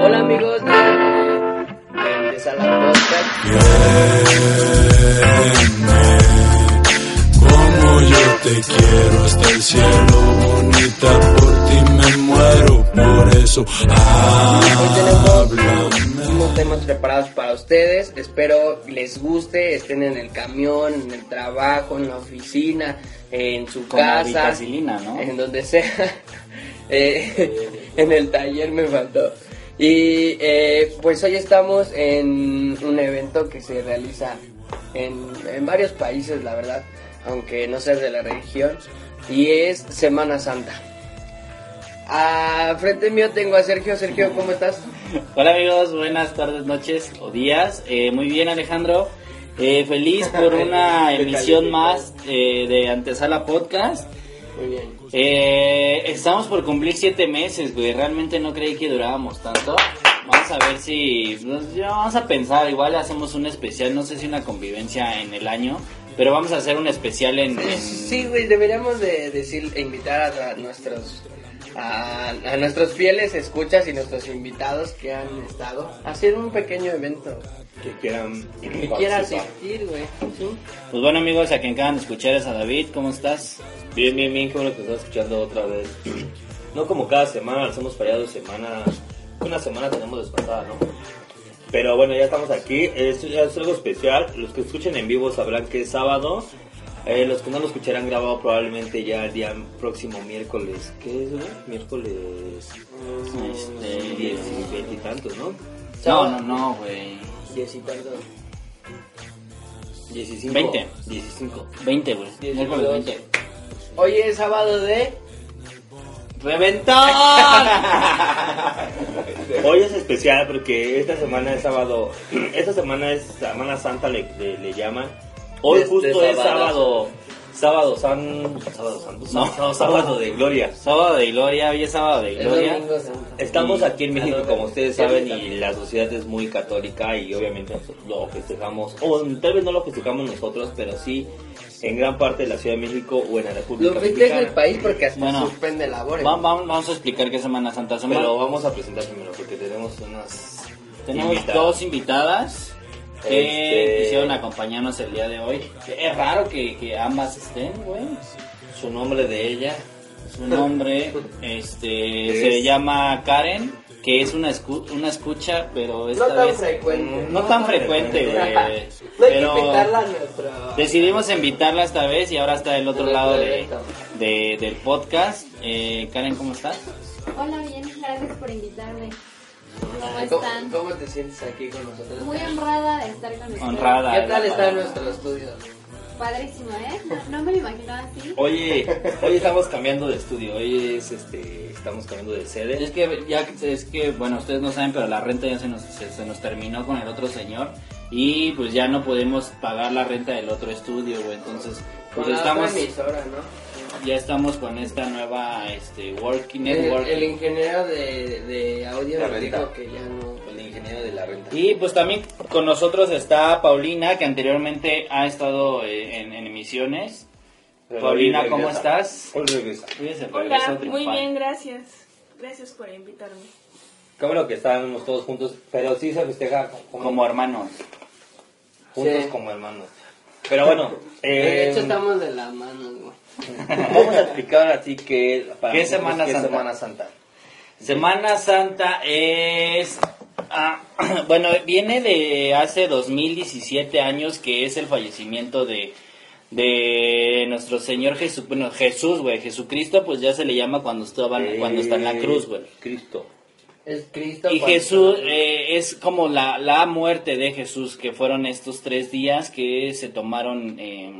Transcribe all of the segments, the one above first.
Hola amigos de, Sala Podcast. Como yo te quiero hasta el cielo, bonita, por ti me por eso Hoy tenemos unos temas preparados para ustedes. Espero les guste, estén en el camión, en el trabajo, en la oficina, en su la casa, vitacilina, ¿no? en donde sea. Eh, en el taller me faltó. Y eh, pues hoy estamos en un evento que se realiza en, en varios países, la verdad, aunque no sea de la región, y es Semana Santa. A frente mío tengo a Sergio. Sergio, ¿cómo estás? Hola amigos, buenas tardes, noches o días. Eh, muy bien Alejandro, Eh, feliz por una emisión más eh, de Antesala Podcast. Muy bien. Eh, estamos por cumplir siete meses, güey. Realmente no creí que durábamos tanto. Vamos a ver si... pues, ya vamos a pensar, igual hacemos un especial, no sé si una convivencia en el año, pero vamos a hacer un especial en... en- Sí, güey, deberíamos de decir, e invitar a, a nuestros a, a nuestros fieles escuchas y nuestros invitados que han estado hacer un pequeño evento que quieran que quiera asistir, güey. Sí. Pues bueno amigos, a quien acaban de escuchar es a David, ¿cómo estás? Bien, bien, bien, como lo que estás escuchando otra vez. No como cada semana, nos hemos fallado semana. Una semana tenemos desfasada, ¿no? Pero bueno, ya estamos aquí. Es, es algo especial. Los que escuchen en vivo sabrán que es sábado. Eh, los que no lo escucharán grabado probablemente ya el día próximo miércoles. ¿Qué es, güey? Miércoles. Este, Diez y veinte y tantos, ¿no? No, no, no, güey. Diez y tanto. 15. 20. 15. 20, güey. Miércoles dos. 20. Hoy es sábado de ¡Reventón! Hoy es especial porque esta semana es sábado. Esta semana es Semana Santa, le, le- le llaman. Hoy De- justo es sábado. Sábado san, sábado santo. No. No, sábado de gloria. sábado de gloria, hoy es sábado de gloria. Estamos aquí en México, como ustedes saben, y la sociedad es muy católica y obviamente lo festejamos, o tal vez no lo festejamos nosotros, pero sí en gran parte de la Ciudad de México o en la República Lo festeja el país porque hasta Bueno. suspende labores. Va- Vamos, vamos a explicar qué Semana Santa. Pero vamos a presentar primero porque tenemos unas tenemos invitadas. dos invitadas que Este- quisieron acompañarnos el día de hoy. Es raro que, que ambas estén, güey. Su nombre de ella. Su nombre este, Es- se llama Karen, que es una, escu- una escucha, pero esta no tan vez frecuente. no tan frecuente, güey. No hay Pero que invitarla a nuestro... decidimos invitarla esta vez y ahora está del otro lado de, de- del podcast. Eh, Karen, ¿cómo estás? Hola, bien, gracias por invitarme. ¿Cómo ¿Cómo, están? cómo te sientes aquí con nosotros? Muy honrada de estar con ustedes. Honrada. ¿Qué tal está palabra. nuestro estudio? Padrísimo, ¿eh? No, no me lo imaginaba así. Oye, hoy estamos cambiando de estudio, hoy es este, estamos cambiando de sede. Es que ya es que bueno ustedes no saben pero la renta ya se nos se, se nos terminó con el otro señor y pues ya no podemos pagar la renta del otro estudio güey entonces pues estamos otra emisora, ¿no? Ya estamos con esta nueva este working El, network el ingeniero de, de audio La nos dijo que ya no... El ingeniero de la renta. y pues también con nosotros está Paulina que anteriormente ha estado eh, en, en emisiones Pero Paulina cómo estás el Hola, muy bien, gracias. Gracias por invitarme. Qué bueno que estábamos todos juntos, pero sí se festeja como, como hermanos juntos Sí. como hermanos. Pero bueno, De hecho estamos de las manos, güey. Vamos a explicar así que para ¿Qué Semana qué es Santa? Semana Santa. Semana Santa es... ah, bueno, viene de hace 2017 años que es el fallecimiento de, de nuestro Señor Jesús, bueno, Jesús, güey, Jesucristo, pues ya se le llama cuando, estaba, cuando está en la cruz, güey. Cristo. Es Cristo. Y Jesús eh, es como la, la muerte de Jesús, que fueron estos tres días que se tomaron, eh,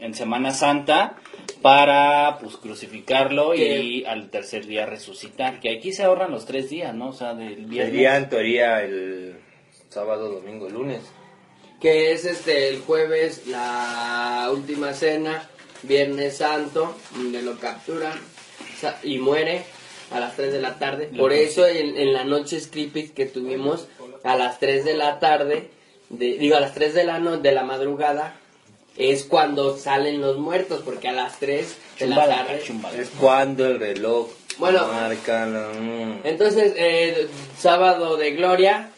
en Semana Santa para pues crucificarlo y al tercer día resucitar. Que aquí se ahorran los tres días, ¿no? O sea, del viernes. Sería en teoría el sábado, domingo, lunes. que es este el jueves la última cena, Viernes Santo, donde lo capturan y muere a las 3 de la tarde. Lo Por eso en, en la noche creepy que tuvimos a las 3 de la tarde, de- digo a las 3 de la no, de la madrugada es cuando salen los muertos, porque a las 3 de la tarde. Es cuando el reloj Bueno. marca la... mm. Entonces, eh, sábado de gloria,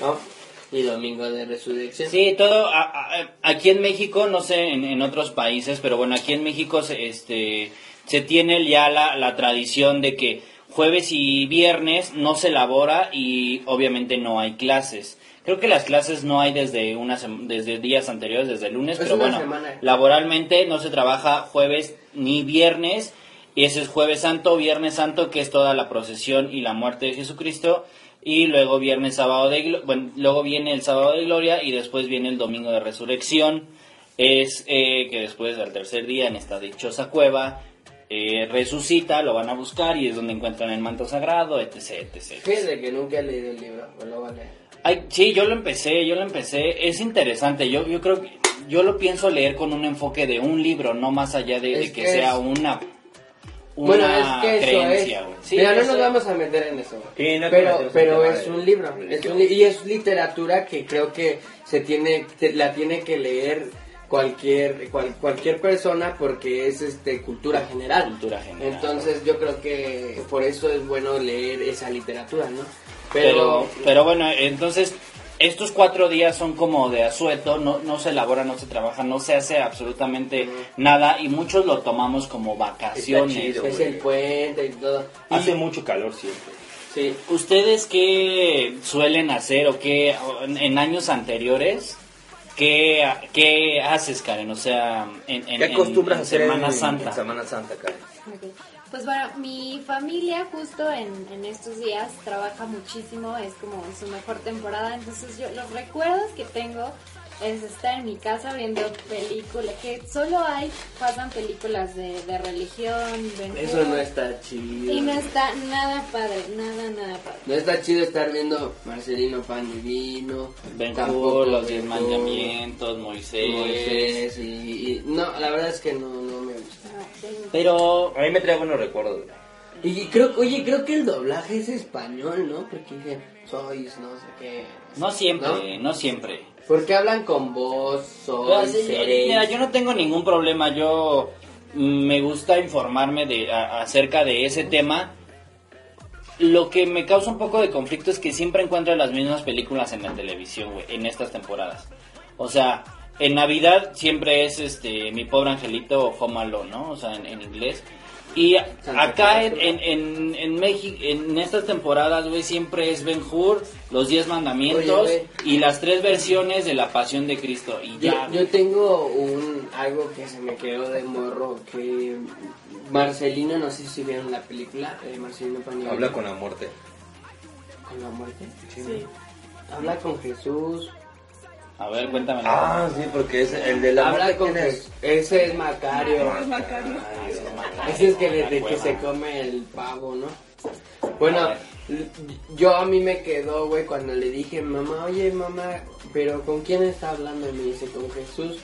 ¿no? Y domingo de resurrección. Sí, todo a- a- aquí en México, no sé en, en otros países, pero bueno, aquí en México se, este, se tiene ya la, la tradición de que jueves y viernes no se elabora y obviamente no hay clases. Creo que las clases no hay desde una sem- desde días anteriores, desde el lunes, Es pero bueno, semana. laboralmente no se trabaja jueves ni viernes. Y ese es jueves santo, viernes santo, que es toda la procesión y la muerte de Jesucristo. Y luego viernes, sábado de bueno, luego viene el sábado de gloria y después viene el domingo de resurrección. Es eh, que después al tercer día en esta dichosa cueva eh, resucita, lo van a buscar y es donde encuentran el manto sagrado, etc, etc. Fíjate que nunca he leído el libro, pues lo voy a leer. Ay, sí, yo lo empecé, yo lo empecé. Es interesante. Yo, yo creo que yo lo pienso leer con un enfoque de un libro, no más allá de, que, que sea es- una, Bueno, una es que eso creencia. es. Sí, Mira, no eso- nos vamos a meter en eso. Sí, no pero pero es un libro. Es un li- y es literatura que creo que se tiene, la tiene que leer cualquier cual- cualquier persona porque es este cultura general. Cultura general. Entonces yo creo que por eso es bueno leer esa literatura, ¿no? Pero, pero bueno, entonces estos cuatro días son como de asueto, no, no se elabora, no se trabaja, no se hace absolutamente nada y muchos lo tomamos como vacaciones. Está chido. es el puente y todo. Hace mucho calor siempre. Sí. ¿Ustedes qué suelen hacer o qué en, en años anteriores? ¿Qué, qué haces, Karen? O sea, en, en- ¿Qué acostumbras en- a en hacer Semana en, Santa. en Semana Santa, Karen? Ok. Pues bueno, mi familia justo en, en estos días trabaja muchísimo, es como su mejor temporada, entonces yo los recuerdos que tengo es estar en mi casa viendo películas, que solo hay, pasan películas de, de religión, Eso no está chido. Y no está nada padre, nada, nada padre. No está chido estar viendo Marcelino Pan y Vino. Ben los diez mandamientos, Moisés. Moisés y, y- no, la verdad es que no, no me gusta. No, de- Pero A mí me trae buenos recuerdos. Y creo, oye, creo que el doblaje es español, ¿no? Porque dije, sois, no sé qué. no siempre, no, siempre. Porque hablan con voz, Pero, sois, sí. Mira, yo no tengo ningún problema. Yo mm, me gusta informarme de a- acerca de ese tema. Lo que me causa un poco de conflicto es que siempre encuentro las mismas películas en la televisión, güey, en estas temporadas. O sea, en Navidad siempre es este Mi Pobre Angelito o Home Alone, ¿no? O sea, en, en inglés. Y acá en, en, en, en México, en estas temporadas, güey, siempre es Ben Hur, Los Diez Mandamientos Oye, y las tres versiones de la Pasión de Cristo. Y Yo, ya, yo tengo un algo que se me quedó de morro que Marcelino, no sé si vieron la película de Marcelino Pan y Vino. Habla con la muerte. con la muerte. Sí. Habla con Jesús. A ver, cuéntame. Ah, sí, porque es el de la Habla muerte. con. Ese es Macario. Es Macario. Ese es que desde que se come el pavo, ¿no? Bueno, yo a mí me quedó, güey, cuando le dije, mamá, oye, mamá, pero ¿con quién está hablando? Y me dice, con Jesús.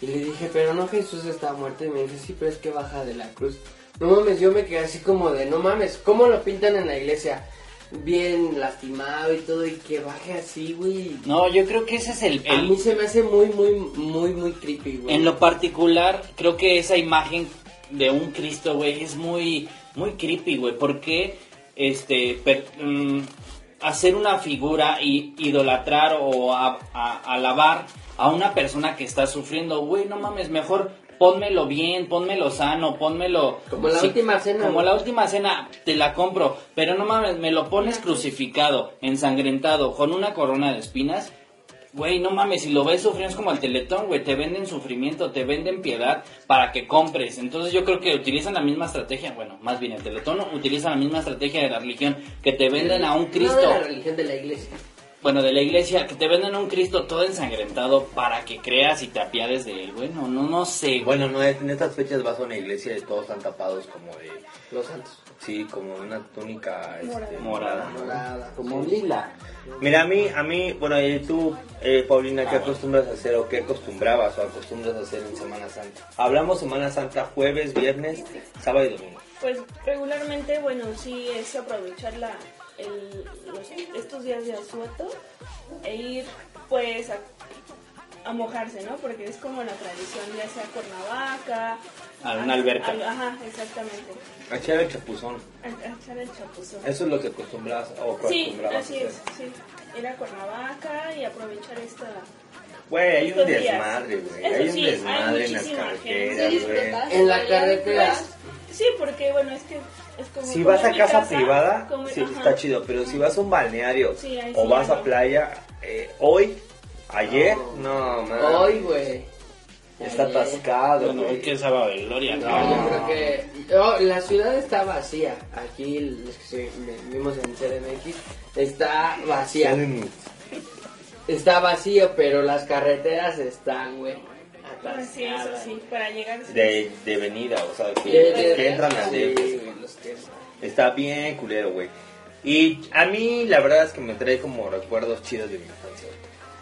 Y le dije, pero no Jesús está muerto. Y me dice, sí, pero es que baja de la cruz. No mames, yo me quedé así como de, no mames, ¿cómo lo pintan en la iglesia? Bien lastimado y todo, y que baje así, güey. No, yo creo que ese es el... A el- mí se me hace muy, muy, muy, muy creepy, güey. en lo particular, creo que esa imagen de un Cristo, güey, es muy, muy creepy, güey. Porque, este, per- mm, hacer una figura y idolatrar o a- a- alabar a una persona que está sufriendo, güey, no mames, mejor pónmelo bien, pónmelo sano, pónmelo... Como la última cena, Como la última cena, te la compro, pero no mames, me lo pones crucificado, ensangrentado, con una corona de espinas. Güey, no mames, si lo ves sufriendo es como el teletón, güey, te venden sufrimiento, te venden piedad para que compres. Entonces yo creo que utilizan la misma estrategia, bueno, más bien el teletón utiliza la misma estrategia de la religión, que te venden a un No Cristo. de la religión de la iglesia. Bueno, de la iglesia, que te venden un Cristo todo ensangrentado para que creas y te apiades de él. Bueno, no, no sé. Bueno, no en estas fechas vas a una iglesia y todos están tapados como de, Los santos. sí, como una túnica este, Morada. Morada. Como lila. Mira, a mí, a mí, bueno, y tú, eh, Paulina, ¿qué acostumbras a hacer o qué acostumbrabas o acostumbras a hacer en Semana Santa? Hablamos Semana Santa jueves, viernes, sábado y domingo. Pues regularmente, bueno, sí es aprovechar la, el- los- estos días de asueto e ir pues a, a mojarse, ¿no? Porque es como la tradición, ya sea Cuernavaca. A una alberca. al- ajá, exactamente. A echar el chapuzón. A, a echar el chapuzón. Eso es lo que acostumbrabas o Sí, acostumbrabas así a hacer. es, sí. Ir a Cuernavaca y aprovechar esta... Güey, hay un desmadre, güey. Hay un sí, hay desmadre en las carreteras. ¿Sí güey. En la ¿Ya carretera. Sí, porque bueno, es que es como... Si vas a casa privada, como- sí, ajá. está chido, pero si vas a un balneario Sí, o sí vas a no. playa, eh, hoy, ayer, no, man, Hoy, güey. está Ayer. atascado, Bueno, hoy güey. que es sábado de gloria. No, ¿no? yo creo que oh, la ciudad está vacía. Aquí los que se- vimos en CDMX está vacía. Está vacío, pero las carreteras están, güey. Ah, sí, eso atascadas. sí, para llegar... De, de venida, o sea, que, De- de- que entran los que- Está bien culero, güey. Y a mí la verdad es que me trae como recuerdos chidos de mi infancia.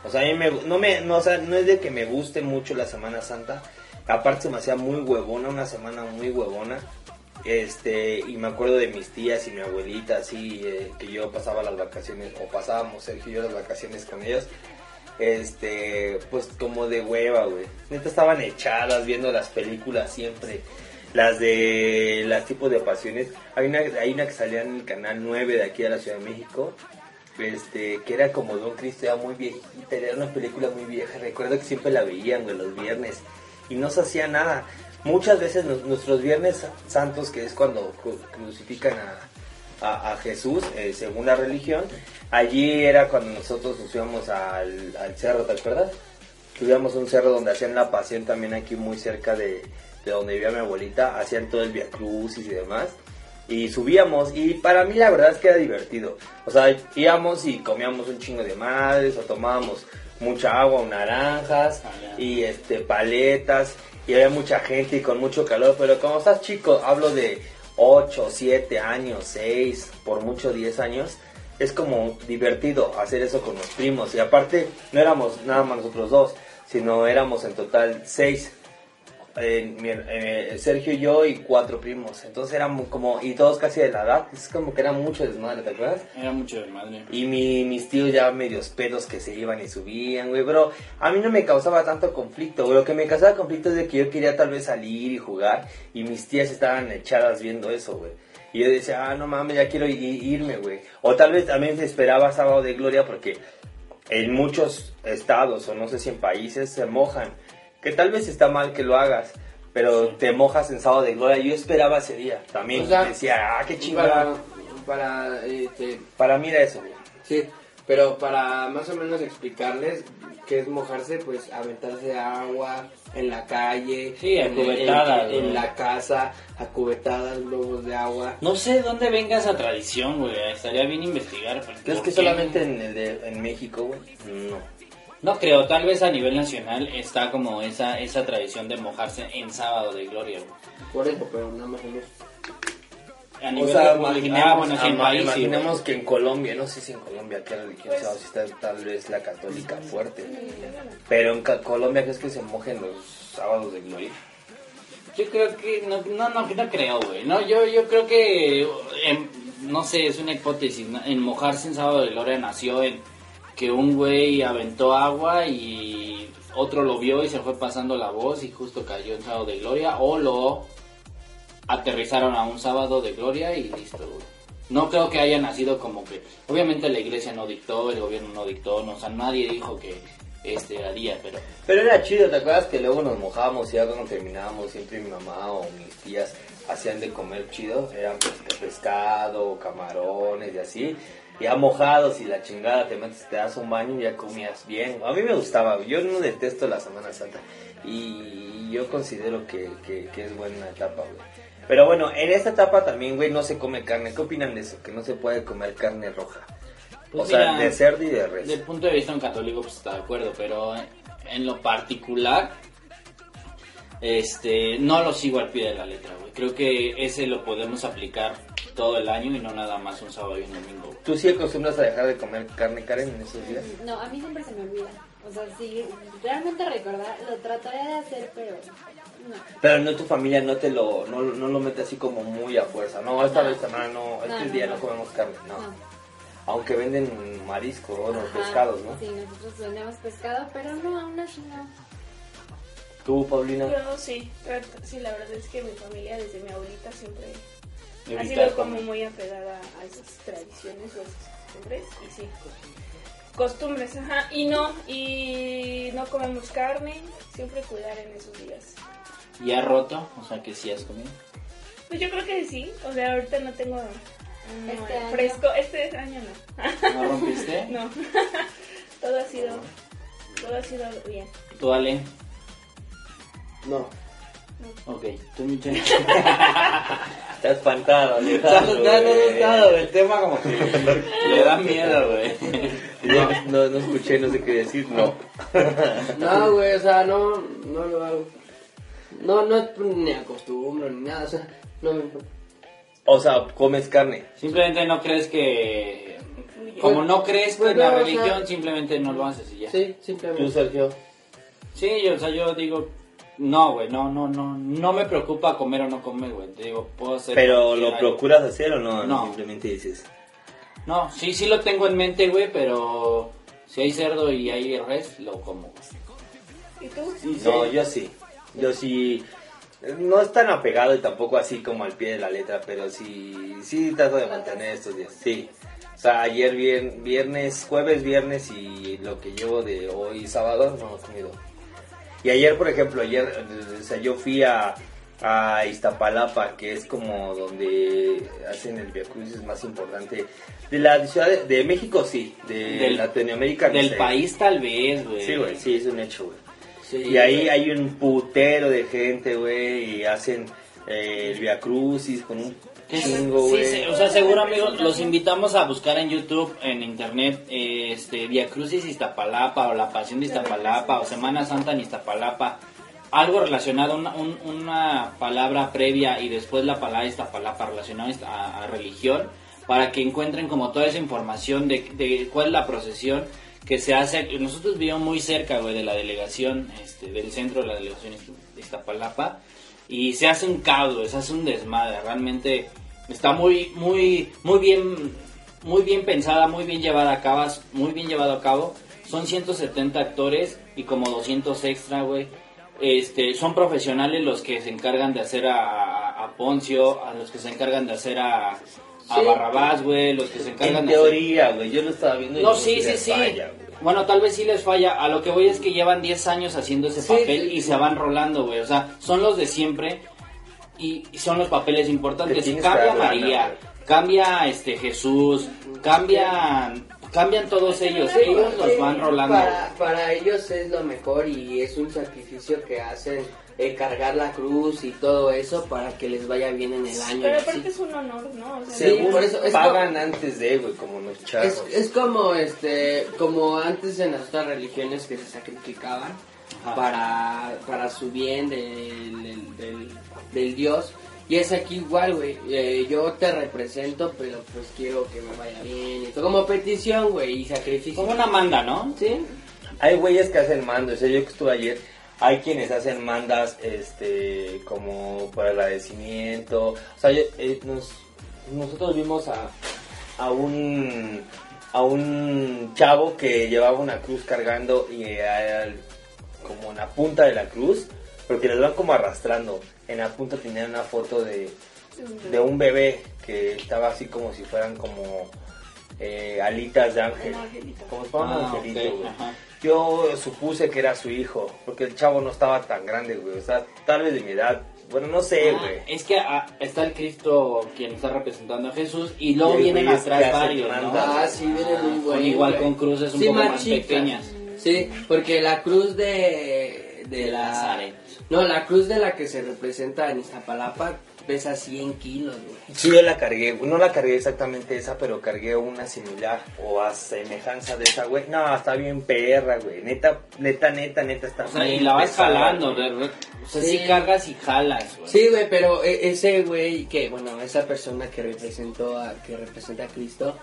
O sea, a mí me, no, me, no, o sea, no es de que me guste mucho la Semana Santa. Aparte se me hacía muy huevona, una semana muy huevona. Este, y me acuerdo de mis tías y mi abuelita, así, eh, que yo pasaba las vacaciones, o pasábamos Sergio y yo las vacaciones con ellos. Este, pues como de hueva, güey. Neta estaban echadas viendo las películas siempre. Las de las tipos de pasiones. Hay una, hay una que salía en el canal 9 de aquí de la Ciudad de México. Este, que era como Don Cristo, era muy viejita, era una película muy vieja. Recuerdo que siempre la veían, güey, los viernes. Y no se hacía nada. Muchas veces nu- nuestros viernes santos, que es cuando cru- crucifican a, a, a Jesús, eh, según la religión, allí era cuando nosotros nos íbamos al, al cerro, ¿te acuerdas? Tuvimos un cerro donde hacían la pasión también aquí muy cerca de, de donde vivía mi abuelita, hacían todo el Via Crucis y demás. Y subíamos, y para mí la verdad es que era divertido. O sea, íbamos y comíamos un chingo de madres, o tomábamos mucha agua, o naranjas, y este paletas, y había mucha gente y con mucho calor, pero como estás chico, hablo de 8, 7 años, 6, por mucho 10 años, es como divertido hacer eso con los primos. Y aparte, no éramos nada más nosotros dos, sino éramos en total 6. Sergio y yo y cuatro primos. Entonces éramos como, y todos casi de la edad. Es como que era mucho desmadre, ¿te acuerdas? Era mucho de madre. Y mi, mis tíos ya medios pedos que se iban y subían, güey. Pero a mí no me causaba tanto conflicto, güey. Lo que me causaba conflicto es de que yo quería tal vez salir y jugar. Y mis tías estaban echadas viendo eso, güey. Y yo decía, ah, no mames, ya quiero irme, güey. O tal vez también esperaba sábado de gloria porque en muchos estados, o no sé si en países, se mojan. Que tal vez está mal que lo hagas. Pero te mojas en sábado de gloria. Yo esperaba ese día. También O sea, decía, ah, qué chingón. Para, Para, para, este, mí era eso, sí, pero para más o menos explicarles qué es mojarse, pues aventarse agua en la calle, Sí, a en, cubetadas, en- en ¿no? la casa, a cubetadas, globos de agua. No sé dónde venga esa tradición, güey. Estaría bien investigar. pero ¿Crees ¿por que qué? solamente en, el de- en México, güey? No. No creo, tal vez a nivel nacional está como esa esa tradición de mojarse en sábado de gloria, güey. Por eso, pero nada más en eso. A O nivel sea, de- imaginemos, ah, bueno, en país, imaginemos que en Colombia, no sé si en Colombia qué religión Pues- sea, o si está tal vez la católica fuerte. Pero en Colombia, ¿crees que se mojen los sábados de gloria? Yo creo que no, no, no, no creo, güey. No, yo, yo creo que, em, no sé, es una hipótesis. ¿no? En mojarse en sábado de gloria nació en que un güey aventó agua y otro lo vio y se fue pasando la voz y justo cayó en sábado de gloria o lo aterrizaron a un sábado de gloria y listo. No creo que haya nacido como que, obviamente la iglesia no dictó, el gobierno no dictó, no, o sea, nadie dijo que este era día, pero Pero era chido, ¿te acuerdas que luego nos mojábamos y ya cuando terminábamos siempre mi mamá o mis tías hacían de comer chido? Eran pues, pescado, camarones y así. Ya mojados y la chingada, te metes, te das un baño y ya comías bien. A mí me gustaba, yo no detesto la Semana Santa y yo considero que, que, que es buena etapa, güey. Pero bueno, en esta etapa también, güey, no se come carne. ¿Qué opinan de eso? Que no se puede comer carne roja. Pues o sea, de cerdo y de res. Desde el punto de vista de un católico, pues está de acuerdo, pero en lo particular, este, no lo sigo al pie de la letra, güey. Creo que ese lo podemos aplicar todo el año y no nada más un sábado y un domingo. ¿Tú sí acostumbras a dejar de comer carne, Karen, en esos días? No, a mí siempre se me olvida. O sea, sí, realmente recordar, lo trataré de hacer, pero no. Pero no tu familia no te lo, no, no lo mete así como muy a fuerza. No, esta No. vez semana no, este No, no, día no, no. comemos carne, no. No. Aunque venden marisco o pescados, ¿no? Sí, nosotros vendemos pescado, pero no, aún así no. ¿Tú, Paulina? Yo sí, sí, la verdad es que mi familia, desde mi abuelita, siempre ha sido como muy apegada a esas tradiciones o esas costumbres. Y sí, costumbres, ajá. Y no, y no comemos carne, siempre cuidar en esos días. ¿Y ha roto? O sea, que sí has comido. Pues yo creo que sí, o sea, ahorita no tengo Este año. fresco, este año no. ¿No rompiste? No, todo ha sido, todo ha sido bien. ¿Tú, Ale? No. Ok, tú, Michelle. Está espantado, Está Alejandro, está güey. asustado, el tema como que le da miedo, güey. No, no escuché, no sé qué decir, no. No, güey, o sea, no, no lo hago. No, no ni acostumbro ni nada, o sea, no me importa. O sea, comes carne. Simplemente no crees que... Como no crees Pues en la no, religión, simplemente no lo haces y ya. Sí, ¿Tú, simplemente. Sergio? Sí, yo, o sea, yo digo, no, güey, no, no, no, no me preocupa comer o no comer, güey. Te digo, puedo hacer. ¿Pero lo algo. procuras hacer o no? No. Simplemente dices. No, sí, sí lo tengo en mente, güey, pero si hay cerdo y hay res, lo como. güey. ¿Y tú? No, yo sí. Yo sí. No es tan apegado y tampoco así como al pie de la letra, pero sí, sí trato de mantener estos días. Sí. O sea, ayer vier- viernes, jueves, viernes y lo que llevo de hoy sábado no he comido. Y ayer, por ejemplo, ayer, o sea, yo fui a, a Iztapalapa, que es como donde hacen el Via Crucis más importante de la ciudad de, de México, sí, de Del- Latinoamérica. no Del sé. país tal vez, güey. Sí, güey, sí, es un hecho, güey. Sí, Y ahí hay un putero de gente, güey, y hacen eh, el Via Crucis con un chingo, sí, güey. sí, o sea, seguro amigos, los invitamos a buscar en YouTube, en internet, eh, este, Via Crucis Iztapalapa, o La Pasión de Iztapalapa, o Semana Santa en Iztapalapa, algo relacionado, una, un- una palabra previa y después la palabra Iztapalapa relacionada a, a religión, para que encuentren como toda esa información de, de cuál es la procesión que se hace. Nosotros vivimos muy cerca, güey, de la delegación, este, del centro de la delegación de Iztapalapa, y se hace un caos, se hace un desmadre, realmente está muy, muy, muy bien, muy bien pensada, muy bien llevada a cabo, muy bien llevado a cabo. Son 170 actores y como 200 extra, güey. Este, son profesionales los que se encargan de hacer a, a- Poncio, a los que se encargan de hacer a, a Sí. Barrabás, güey, los que se encargan En de hacer... teoría, güey, yo lo estaba viendo y No, sí, sí, sí. falla, bueno, tal vez sí les falla. A lo que voy es que llevan 10 años haciendo ese Sí, papel sí, y se van rolando, güey. O sea, son los de siempre y y son los papeles Te importantes. Cambia María, cambia este Jesús, cambian, cambian todos ellos. Ellos los van rolando. Para, para ellos es lo mejor y es un sacrificio que hacen eh, cargar la cruz y todo eso para que les vaya bien en el año. Pero aparte es un honor, ¿no? O sea, Sí, Según por eso es pagan antes de, güey, como los chavos. Es, es como este como antes en las otras religiones que se sacrificaban Ajá. para, para su bien del, del, del- del Dios. Y es aquí igual güey. Eh, yo te represento pero pues quiero que me vaya bien todo. Como petición güey y sacrificio. Como una manda, ¿no? sí. Hay güeyes que hacen mandos, o sea, yo que estuve ayer, hay quienes hacen mandas, este, como por agradecimiento, o sea, yo- eh, nos- nosotros vimos a, a un, a un chavo que llevaba una cruz cargando y eh, al- como en la punta de la cruz, porque les van como arrastrando, en la punta tenían una foto de, de un bebé que estaba así como si fueran como eh, alitas de ángel, Un como si fuera un Ah, angelito, ok, güey. Yo supuse que era su hijo, porque el chavo no estaba tan grande, güey. O sea, tal vez de mi edad. Bueno, no sé, Ah, güey. es que ah, está el Cristo quien está representando a Jesús y luego vienen atrás varios, ¿no? ah sí vienen muy buenos igual güey. con cruces un Sí, poco más pequeñas. sí porque la cruz de de De la Nazaret. No, la cruz de la que se representa en Iztapalapa pesa 100 kilos, güey. Sí, yo la cargué, no la cargué exactamente esa, pero cargué una similar o a semejanza de esa, güey. No, está bien perra, güey. Neta, neta, neta, neta está O sea, y la vas pesada, jalando, güey. o sea, Sí. sí cargas y jalas, güey. Sí, güey, pero e- ese güey que, bueno, esa persona que representó a, que representa a Cristo,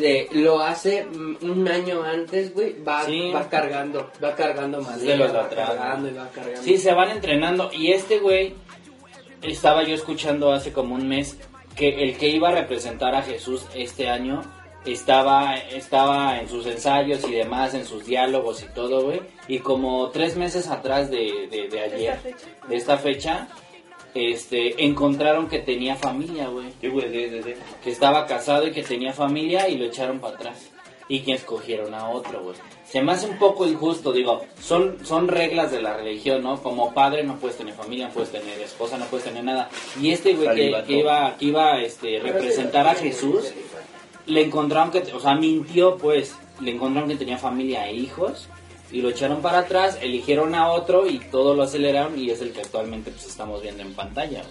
eh, lo hace mm, un año antes, güey, va, Sí. va cargando, va cargando madera, de los va atrás, cargando y va cargando. Sí, se van entrenando. Y este güey, estaba yo escuchando hace como un mes que el que iba a representar a Jesús este año estaba, estaba en sus ensayos y demás, en sus diálogos y todo, güey. Y como tres meses atrás de, de, de ayer, esta fecha. de esta fecha, este, encontraron que tenía familia, güey. Sí, güey, sí, sí, sí. Que estaba casado y que tenía familia y lo echaron para atrás. Y que escogieron a otro, güey. Se me hace un poco injusto, digo, son, son reglas de la religión, ¿no? Como padre no puedes tener familia, no puedes tener esposa, no puedes tener nada. Y este güey que, que iba, que iba este, representar a Jesús, le encontraron que, o sea, mintió, pues, le encontraron que tenía familia e hijos y lo echaron para atrás, eligieron a otro y todo lo aceleraron y es el que actualmente pues estamos viendo en pantalla.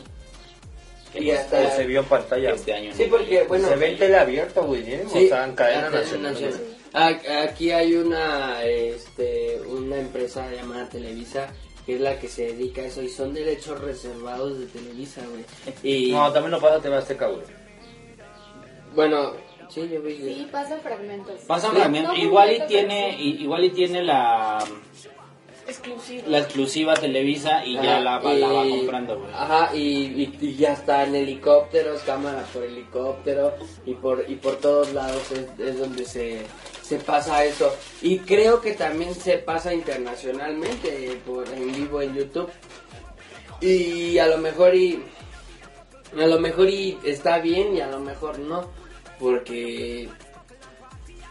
Que Y hasta- se vio en pantalla. este año Sí, porque, bueno, se ve en tele abierta, güey, ¿eh? Sí, o sea, en cadena en cadena nacional. nacional. Aquí hay una, este, una empresa llamada Televisa que es la que se dedica a eso y son derechos reservados de Televisa, güey. Y No, también lo pasa TV Azteca, güey. bueno, sí, yo vi. Sí, pasa fragmentos. Pasa un Sí. fragmento. No igual y tiene, sí. igual y tiene la, Exclusivo. la exclusiva Televisa y ya la, va- la va y- comprando, güey. Ajá, y, y, y ya está en helicópteros, cámara por helicóptero y por y por todos lados es, es donde se, se pasa eso. Y creo que también se pasa internacionalmente por en vivo en YouTube. Y a lo mejor y a lo mejor y está bien y a lo mejor no, porque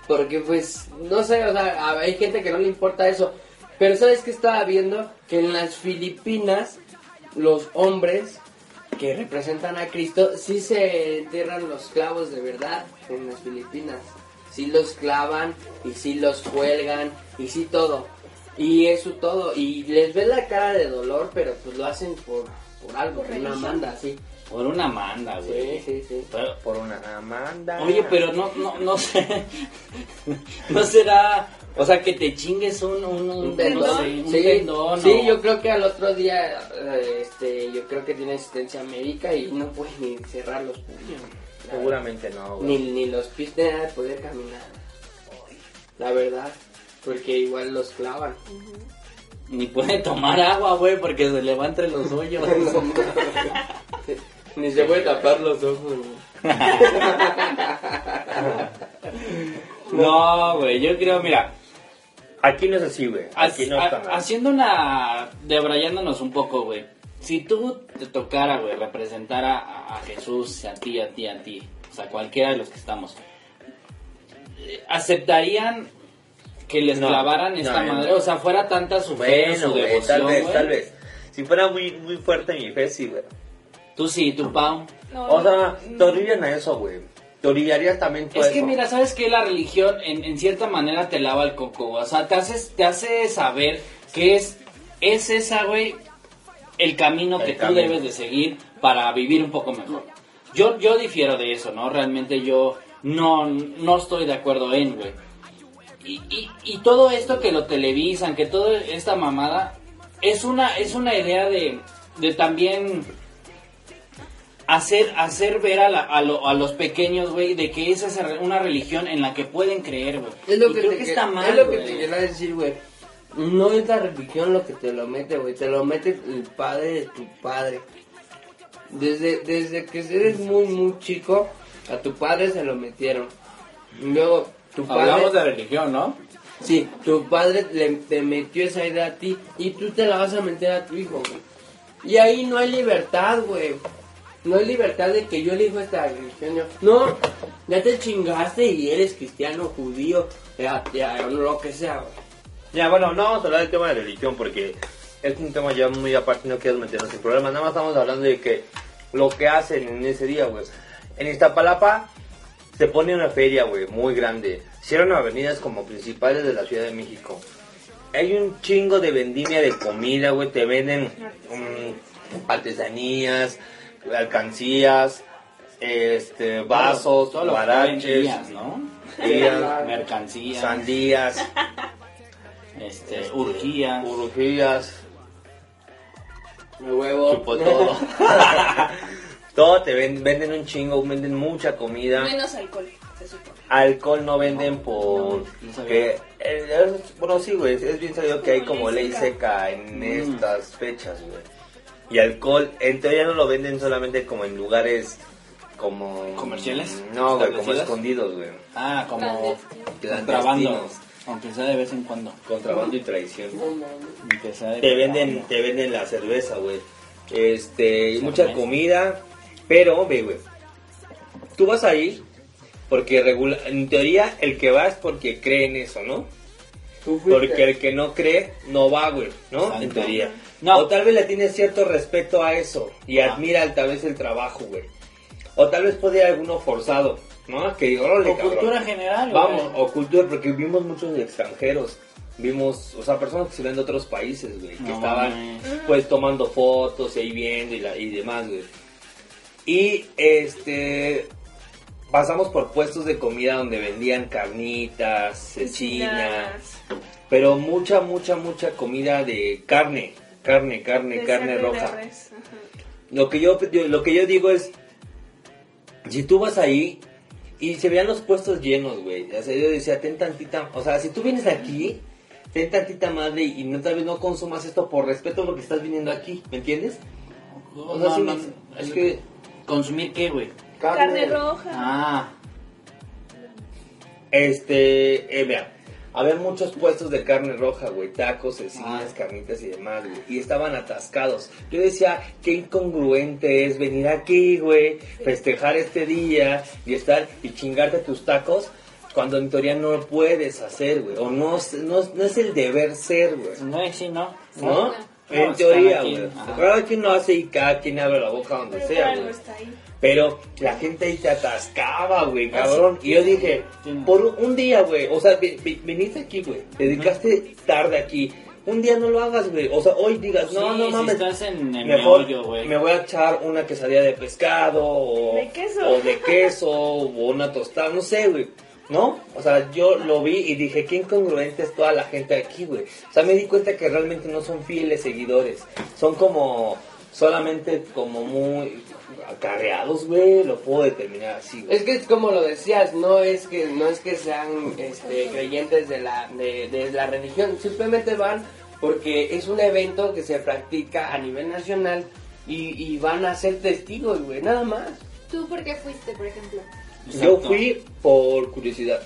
porque pues no sé, o sea, hay gente que no le importa eso, pero sabes que estaba viendo que en las Filipinas los hombres que representan a Cristo sí se entierran los clavos de verdad en las Filipinas. Sí los clavan y sí los cuelgan y sí todo. Y eso todo. Y les ves la cara de dolor, pero pues lo hacen por, por algo, Por una manda, sí. Por una manda, güey. Sí, sí, sí. Pero- Por una Amanda. Oye, pero no, no, no sé. no será. O sea, que te chingues un, un, un, Un no tendón. sé, un sí, tendón, sí, o- yo creo que al otro día, eh, este, yo creo que tiene asistencia médica y no puede ni cerrar los puños. Seguramente no, güey. Ni, ni los pies de nada de poder caminar. La verdad, porque igual los clavan. Ni puede tomar agua, güey, porque se le va entre los hoyos. ni se puede tapar los ojos. güey. no, güey, yo creo, mira. Aquí no es así, güey. Aquí no está mal. haciendo una. debrayándonos un poco, güey. Si tú te tocara, güey, representar a, a Jesús, a ti, a ti, a ti, o sea, cualquiera de los que estamos, eh, ¿aceptarían que les No, clavaran esta no. madre? O sea, fuera tanta su fe, Bueno, su güey, devoción, tal vez, tal vez. Si fuera muy, muy fuerte mi fe, sí, güey. Tú sí, tú, Pau. No, O sea, te orillan a eso, güey. Te orillarías también tú Es a que eso. mira, sabes que la religión en, en cierta manera te lava el coco, o sea, te hace, te hace saber que es, es esa, güey, el camino El que tú camino. debes de seguir para vivir un poco mejor. Yo, yo difiero de eso, ¿no? Realmente yo no, no estoy de acuerdo en, güey. Y, y, y todo esto que lo televisan, que toda esta mamada, es una, es una idea de, de también hacer, hacer ver a, la- a, lo- a los pequeños, güey, de que esa es una religión en la que pueden creer, güey. Es lo Y que, creo te, que está mal, es lo que güey. te quiero decir, güey. No es la religión lo que te lo mete, güey. Te lo mete el padre de tu padre. Desde, desde que eres muy, muy chico, a tu padre se lo metieron. Luego, tu padre... Hablamos de religión, ¿no? Sí, tu padre le, te metió esa idea a ti y tú te la vas a meter a tu hijo, güey. Y ahí no hay libertad, güey. No hay libertad de que yo elijo esta religión. No, ya te chingaste y eres cristiano, judío, ya, ya, lo que sea. Ya, bueno, no vamos a hablar del tema de religión porque es un tema ya muy aparte, no quiero meternos en problemas. Nada más estamos hablando de que lo que hacen en ese día, güey. En Iztapalapa se pone una feria, güey, muy grande. Cierran avenidas como principales de la Ciudad de México. hay un chingo de vendimia de comida, güey. Te venden mm, artesanías, alcancías, este, vasos, Todo ¿no? guías, Mercancías, sandías, este, urgías. urgías, huevo. chupo todo. todo te ven- venden un chingo, venden mucha comida. Menos alcohol, se supone. Alcohol no venden por No, no sabía. que eh, es- bueno sí güey es bien sabido que hay Como ley seca en Mm. estas fechas güey y alcohol en teoría no lo venden solamente como en lugares como ¿Comerciales? no güey como escondidos güey Ah, como contrabando. Aunque sea de vez en cuando. contrabando y traición No mames. Aunque sea de te venden te venden la cerveza güey este y mucha comida pero ve güey tú vas ahí porque regula en teoría el que va es porque cree en eso no. Porque el que no cree no va, güey, ¿no? Exacto. En teoría. No. O tal vez le tiene cierto respeto a eso y Ajá. admira tal vez el trabajo, güey. O tal vez puede ir alguno forzado, ¿no? Que órale, O cabrón. cultura general, Vamos, güey. o cultura, porque vimos muchos extranjeros. Vimos, o sea, personas que se ven de otros países, güey, que No estaban pues tomando fotos y ahí viendo y, la- y demás, güey. Y este pasamos por puestos de comida donde vendían carnitas, cecinas, pero mucha, mucha, mucha comida de carne, carne, carne, de carne roja. res. Lo que yo, yo- lo que yo digo es, si tú vas ahí y se vean los puestos llenos, güey, o sea, yo decía, ten tantita, o sea, si tú vienes aquí, ten tantita madre y no, tal vez no consumas esto por respeto a lo que estás viniendo aquí, ¿me entiendes? O sea, No, no, es que ¿Consumir qué, güey? Carne roja. Ah, Este, eh, vea, había muchos puestos de carne roja, güey, tacos, cecinas, Ah. carnitas y demás, güey, y estaban atascados. Yo decía, qué incongruente es venir aquí, güey, festejar este día y estar y chingarte tus tacos cuando en teoría no lo puedes hacer, güey, o no, es- no, es- no es el deber ser, güey, no, sí, no. ¿no? No, En teoría, aquí, güey. Cada quien lo hace y cada quien abre la boca donde Pero sea, güey. Pero la gente ahí te atascaba, güey, Ah, cabrón. Y yo dije, por un día, güey, o sea, vi- vi- viniste aquí, güey, te dedicaste tarde aquí. Un día no lo hagas, güey. O sea, hoy digas, no, Sí, no si mames. estás en el mejor meollo, me voy a echar una quesadilla de pescado o De queso. o de queso o una tostada, no sé, güey. ¿No? O sea, yo lo vi y dije, qué incongruente es toda la gente aquí, güey. O sea, me di cuenta que realmente no son fieles seguidores. Son como, solamente como muy acarreados, güey. Lo puedo determinar así, güey. Es que es como lo decías, no es que no es que sean este, creyentes de la de, de la religión, simplemente van porque es un evento que se practica a nivel nacional y, y van a ser testigos, güey, nada más. ¿Tú por qué fuiste, por ejemplo? Yo fui por curiosidad.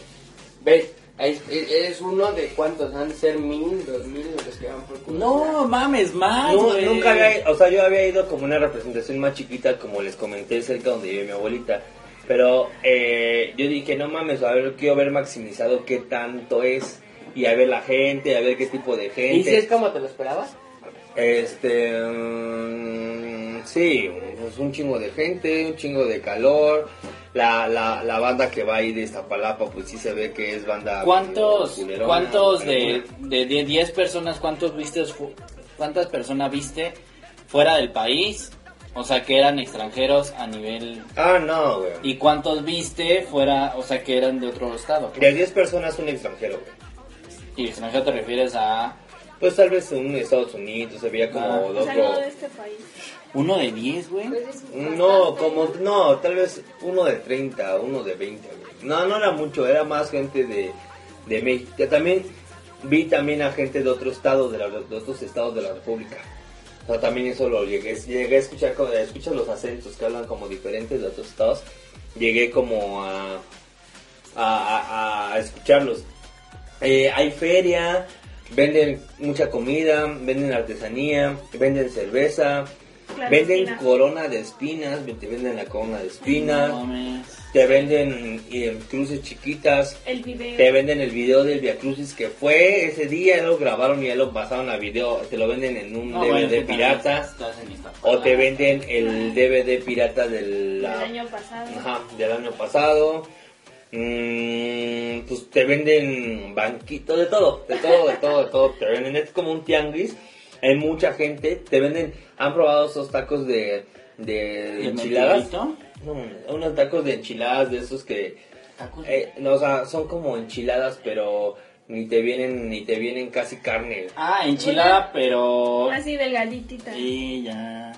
Ve, es, uno de cuántos han de ser mil, dos mil los que van por curiosidad. No mames, más, No, nunca había, o sea, yo había ido como una representación más chiquita, como les comenté, cerca donde vive mi abuelita. Pero eh, yo dije, no mames, a ver, quiero ver maximizado qué tanto es. Y a ver la gente, a ver qué tipo de gente. ¿Y si es como te lo esperabas? Este, mm, sí, pues un chingo de gente, un chingo de calor. La, la, la banda que va ahí de Iztapalapa, pues sí se ve que es banda. ¿Cuántos, culerona, cuántos de, de, de 10 personas, cuántos viste, cuántas personas viste fuera del país? O sea, que eran extranjeros a nivel... Ah, no, güey. ¿Y cuántos viste fuera, o sea, que eran de otro estado? De 10 personas, un extranjero, güey. Y extranjero te refieres a Pues tal vez un Estados Unidos, se veía como Ah. de O sea, no otro. de este país. uno de 10, güey. Pues es No, como, ¿no? tal vez uno de 30, uno de 20, güey. No, no era mucho, era más gente de, de México. También vi también a gente de otro estado, de, la- de otros estados de la República. O sea, también eso lo llegué, llegué a escuchar, como- escuchas los acentos que hablan como diferentes de otros estados. Llegué como a, a, a- a escucharlos. Eh, hay feria, venden mucha comida, venden artesanía, venden cerveza, venden corona de espinas, te venden la corona de espinas, No te venden eh, cruces chiquitas, El video. te venden el video del Via Crucis que fue ese día, ya lo grabaron y ya lo pasaron a video, te lo venden en un No, DVD bueno, pirata estás en Iztapalapa. o te venden el DVD pirata del, año pasado. Ajá, del año pasado. Mm, pues te venden banquitos, de todo, de todo, de todo, de todo. Te venden, es como un tianguis. Hay mucha gente, te venden, han probado esos tacos de, de ¿El enchiladas. No, unos tacos de enchiladas de esos que, Tacos. eh, no, o sea, son como enchiladas, pero ni te vienen, ni te vienen casi carne. Ah, enchilada, pero... Así delgaditita. Sí, ya.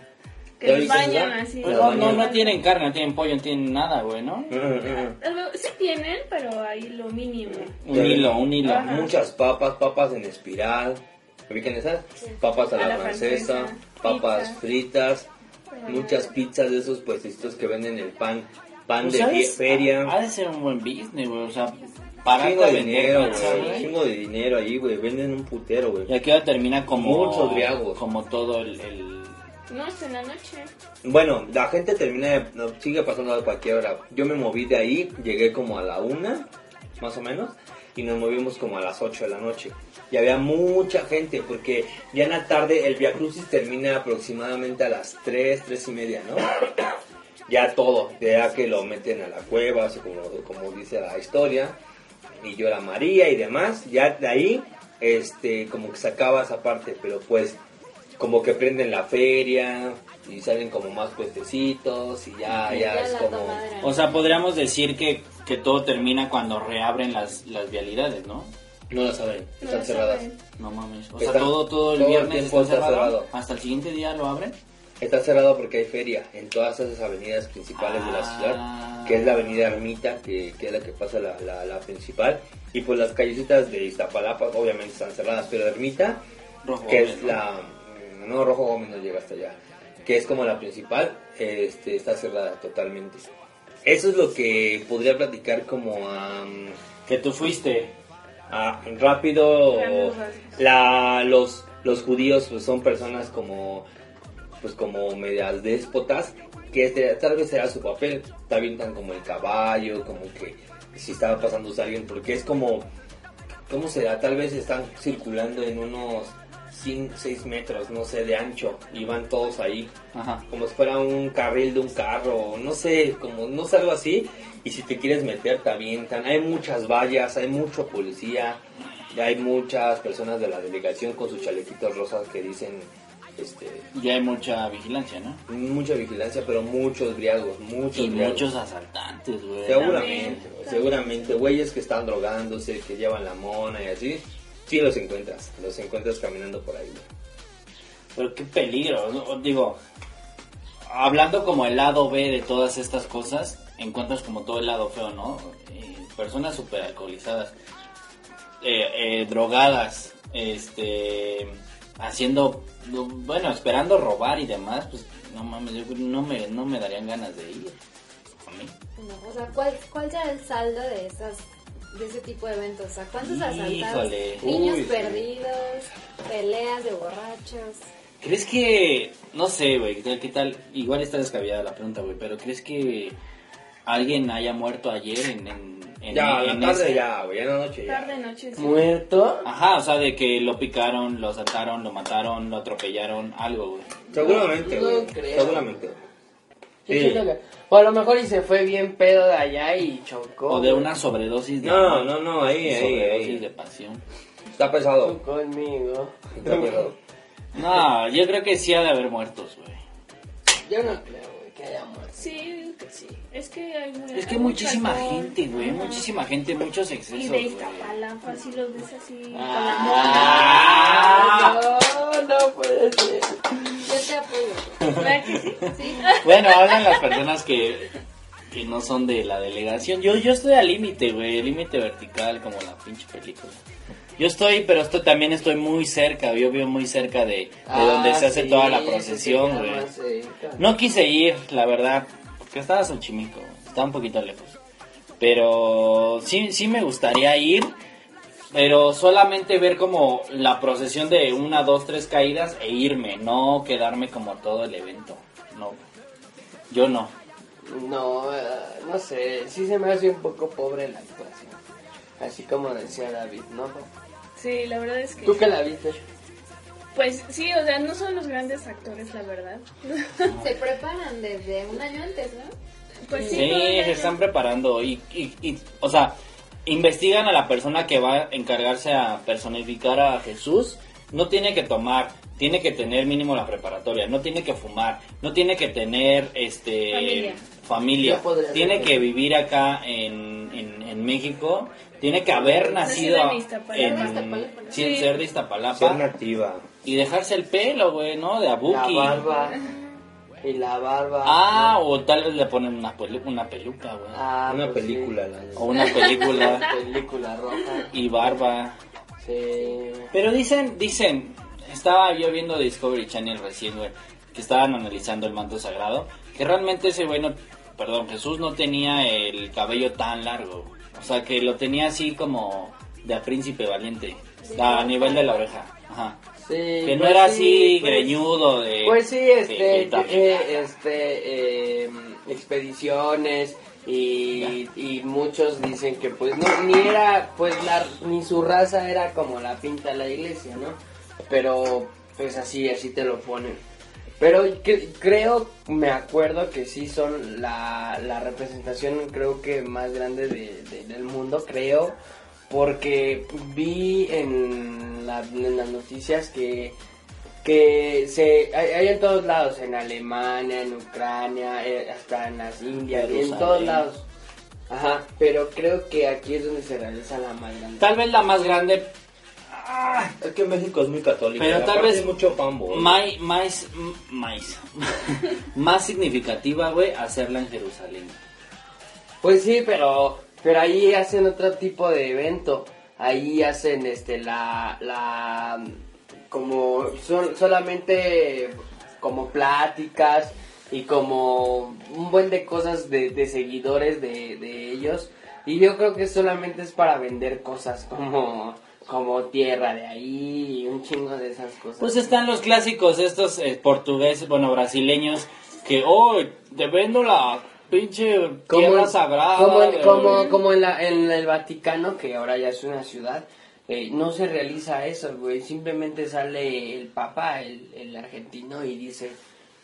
¿Ya bañan así. Pues no, no, no tienen carne, no tienen pollo, no tienen nada, güey, ¿no? Sí tienen, pero ahí lo mínimo. Un hilo, un hilo. Ajá. Muchas papas, papas en espiral. ¿Ubican esas? Papas a la, A la francesa, francesa, papas pizza. fritas, muchas pizzas de esos puestitos que venden el pan, pan Pues, de ¿sabes? feria. Ha de ser un buen business, güey, o sea, Chingo de dinero, güey. Chingo de dinero ahí, güey. Venden un putero, güey. Y aquí ahora termina como... Muchos briagos. Como todo el... el- No, es en la noche. Bueno, la gente termina, sigue pasando a cualquier hora. Yo me moví de ahí, llegué como a la una, más o menos, y nos movimos como a las 8 de la noche. Y había mucha gente, porque ya en la tarde el Via Crucis termina aproximadamente a las 3, 3 y media, ¿no? Ya todo, ya que lo meten a la cueva, así como, como dice la historia, y llora María y demás, ya de ahí, este, como que se acaba esa parte, pero pues, como que prenden la feria, y salen como más puestecitos, y ya, ya, Ya es como... tomadera. O sea, podríamos decir que, que todo termina cuando reabren las, las vialidades, ¿no? No las abren, No están lo cerradas. saben. No mames. O sea, todo, todo el todo viernes está está cerrado. cerrado. Hasta el siguiente día lo abren. Está cerrado porque hay feria en todas esas avenidas principales de la Ah. ciudad, que es la avenida Ermita, que, que es la que pasa la, la, la principal, y pues las callecitas de Iztapalapa obviamente están cerradas, pero Ermita, Rojo que es ¿no? la... No, Rojo Gómez no llega hasta allá, que es como la principal, este, está cerrada totalmente. Eso es lo que podría platicar como am, Que tú fuiste. a rápido la los los judíos pues son personas como pues como medias déspotas que este- tal vez será su papel te avientan como el caballo como que si estaba pasando alguien porque es como cómo será tal vez están circulando en unos 5 6 metros no sé de ancho y van todos ahí Ajá. como si fuera un carril de un carro, no sé, como no sé algo así, y si te quieres meter te avientan, hay muchas vallas, hay mucho policía, y hay muchas personas de la delegación con sus chalequitos rosas que dicen, este, Ya hay mucha vigilancia, ¿no? mucha vigilancia, pero muchos briagos, muchos Y briagos. muchos asaltantes, güey. Seguramente, güey, seguramente, güeyes que están drogándose, que llevan la mona y así, sí los encuentras, los encuentras caminando por ahí. Pero qué peligro, ¿no? digo, hablando como el lado B de todas estas cosas, encuentras como todo el lado feo, ¿no? Eh, personas súper alcoholizadas, eh, eh, drogadas, este, haciendo, bueno, esperando robar y demás, pues no mames, yo no me, no me darían ganas de ir. A mí. No, o sea, ¿cuál, ¿cuál será el saldo de esas de ese tipo de eventos? O sea, ¿cuántos asaltados? Híjole. Niños Uy, sí. perdidos, peleas de borrachos. ¿Crees que, no sé, güey, ¿qué tal, qué tal? Igual está descabellada la pregunta, güey, pero ¿crees que alguien haya muerto ayer en, en, en- Ya, en la tarde ese- ya, güey, en la noche ya. Tarde, noche. sí. ¿Muerto? Ajá, o sea, de que lo picaron, lo asaltaron, lo mataron, lo atropellaron, algo, güey. Seguramente, No güey, creo. seguramente. Sí. O a lo mejor y se fue bien pedo de allá y chocó. O de una sobredosis de No, amor, no, no, ahí, ahí, sobredosis ahí. de pasión. Está pesado. conmigo. Está pesado. No, yo creo que sí ha de haber muertos, güey. Yo no creo, güey, que haya muerto. Sí, que sí. Es que hay, Es que hay muchísima alcohol. gente, güey, Ajá. muchísima gente, muchos Y excesos, de güey. Iztapalapa, si los ves así con la Ah. no, no puede ser. Yo te apoyo. mona. ¿Verdad que sí? Sí. Bueno, hablan las personas que, que no son de la delegación. Yo, yo estoy al límite, güey, límite vertical como la pinche película. Yo estoy, pero esto también estoy muy cerca, yo vivo muy cerca de, de donde se hace Ah, sí, toda la procesión, güey. No quise ir, la verdad, porque estaba Xochimilco, estaba un poquito lejos. Pero sí, sí me gustaría ir, pero solamente ver como la procesión de una, dos, tres caídas e irme, no quedarme como todo el evento. No, yo no. No, eh, no sé, sí se me hace un poco pobre la actuación. Así como decía David, ¿no? Sí, la verdad es que... ¿Tú que la viste? Pues sí, o sea, no son los grandes actores, la verdad. Se preparan desde un año antes, ¿no? Pues sí, Sí, se están preparando y, y, y, o sea, investigan a la persona que va a encargarse a personificar a Jesús. No tiene que tomar, tiene que tener mínimo la preparatoria, no tiene que fumar, no tiene que tener este Familia. tiene ser. que vivir acá en, en, en México, tiene que haber nacido en Iztapalapa. en, sí, ser de Iztapalapa Ser nativa. y dejarse el pelo, güey, ¿no? De La abuki. barba. Y la barba. Ah, o tal vez le ponen una, pelu- una peluca, güey. Ah, Una pues película. sí. la- O una película Película roja. y barba. Sí. Pero dicen, dicen, estaba yo viendo Discovery Channel recién, güey, que estaban analizando el manto sagrado, que realmente ese güey no, perdón, Jesús no tenía el cabello tan largo. O sea, que lo tenía así como de a príncipe valiente, a nivel de la oreja. Ajá. Sí, Que no pues era sí, así pues- greñudo de... Pues sí, de- este, de tal- eh, este, eh, expediciones y, y muchos dicen que pues no, ni era, pues la, ni su raza era como la pinta la iglesia, ¿no? Pero pues así, así te lo ponen. Pero que- creo, me acuerdo que sí son la, la representación creo que más grande de- de- del mundo, creo, porque vi en, la- en las noticias que que se hay, hay en todos lados, en Alemania, en Ucrania, eh, hasta en las Indias, en todos lados. Ajá, pero creo que aquí es donde se realiza la más grande. Tal vez la más grande, Es que México es muy católico. Pero tal vez mucho pambo. mai- más, más, más significativa, güey, hacerla en Jerusalén. Pues sí, pero pero ahí hacen otro tipo de evento. Ahí hacen este la la como son solamente como pláticas y como un buen de cosas de, de seguidores de, de ellos y yo creo que solamente es para vender cosas como como tierra de ahí y un chingo de esas cosas. Pues están los clásicos estos eh, portugueses, bueno, brasileños, que, oh, te vendo la pinche tierra en- sagrada. como en, de- como, como en, la, en el Vaticano, que ahora ya es una ciudad, eh, no se realiza eso, güey. Simplemente sale el Papa, el, el argentino, y dice,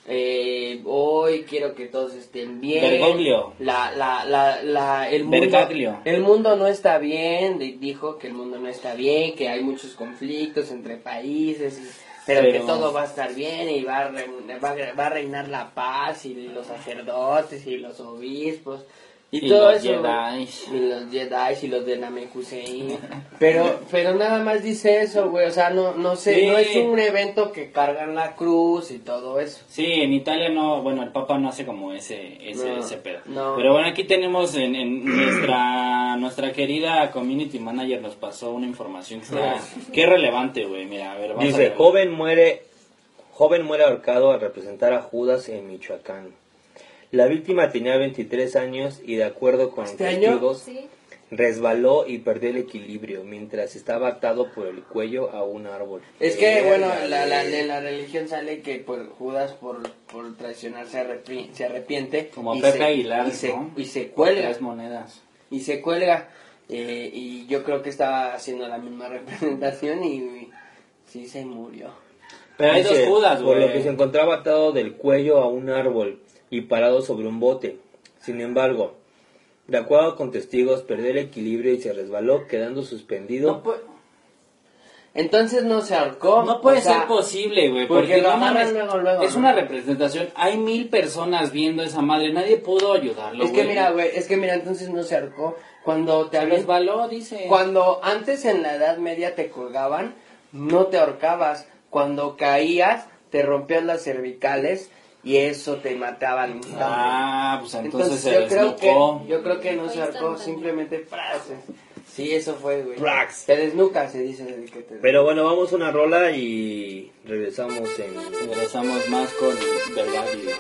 eh, hoy quiero que todos estén bien. Bergoglio. La, la, la, la, el mundo, Bergoglio. el mundo no está bien, di- dijo que el mundo no está bien, que hay muchos conflictos entre países, y- pero, Pero- que todo va a estar bien y va a, re- va, a- va a reinar la paz y los sacerdotes y los obispos y, Y todo los eso. Jedis. Y los Jedi y los de Namekusei. Pero, pero nada más dice eso, güey. O sea, no, no sé, Sí. no es un evento que cargan la cruz y todo eso. Sí, en Italia no, bueno, el Papa no hace como ese, ese, No, ese pedo. no. Pero bueno, aquí tenemos en, en nuestra, nuestra querida community manager nos pasó una información que está, que es relevante, güey. Mira, a ver, vamos a Dice, ver. joven muere, joven muere ahorcado al representar a Judas en Michoacán. La víctima tenía 23 años y de acuerdo con ¿Este testigos Sí. resbaló y perdió el equilibrio mientras estaba atado por el cuello a un árbol. Es que, Verga, bueno, la, la, güey. en la religión sale que por Judas por, por traicionar se, arrepi- se arrepiente. Como y Pepe se- Aguilar, y se, ¿no? y se cuelga. Tres monedas. Y se cuelga. eh, y yo creo que estaba haciendo la misma representación y, y sí se murió. Pero hay dos Judas, Por lo güey. que se encontraba atado del cuello a un árbol y parado sobre un bote. Sin embargo, de acuerdo con testigos, perdió el equilibrio y se resbaló, quedando suspendido. No Entonces no se ahorcó. No puede o sea, ser posible, güey. porque Porque, lo no agarran mames, luego, luego, es ¿no? una representación. Hay mil personas viendo esa madre. Nadie pudo ayudarlo, Es que mira, güey, es que mira, entonces no se ahorcó. Cuando te Se habían- resbaló, dice. Cuando antes en la Edad Media te colgaban, no te ahorcabas. Cuando caías, te rompías las cervicales y eso te mataba al instante. Ah, pues entonces, Entonces, se yo creo que desnucó. yo creo que no se instantáneo. simplemente frases. Sí, eso fue, güey. Prax. Te desnuca, se dice el que te Pero bueno, vamos a una rola y regresamos en... Regresamos más con Vergaglio.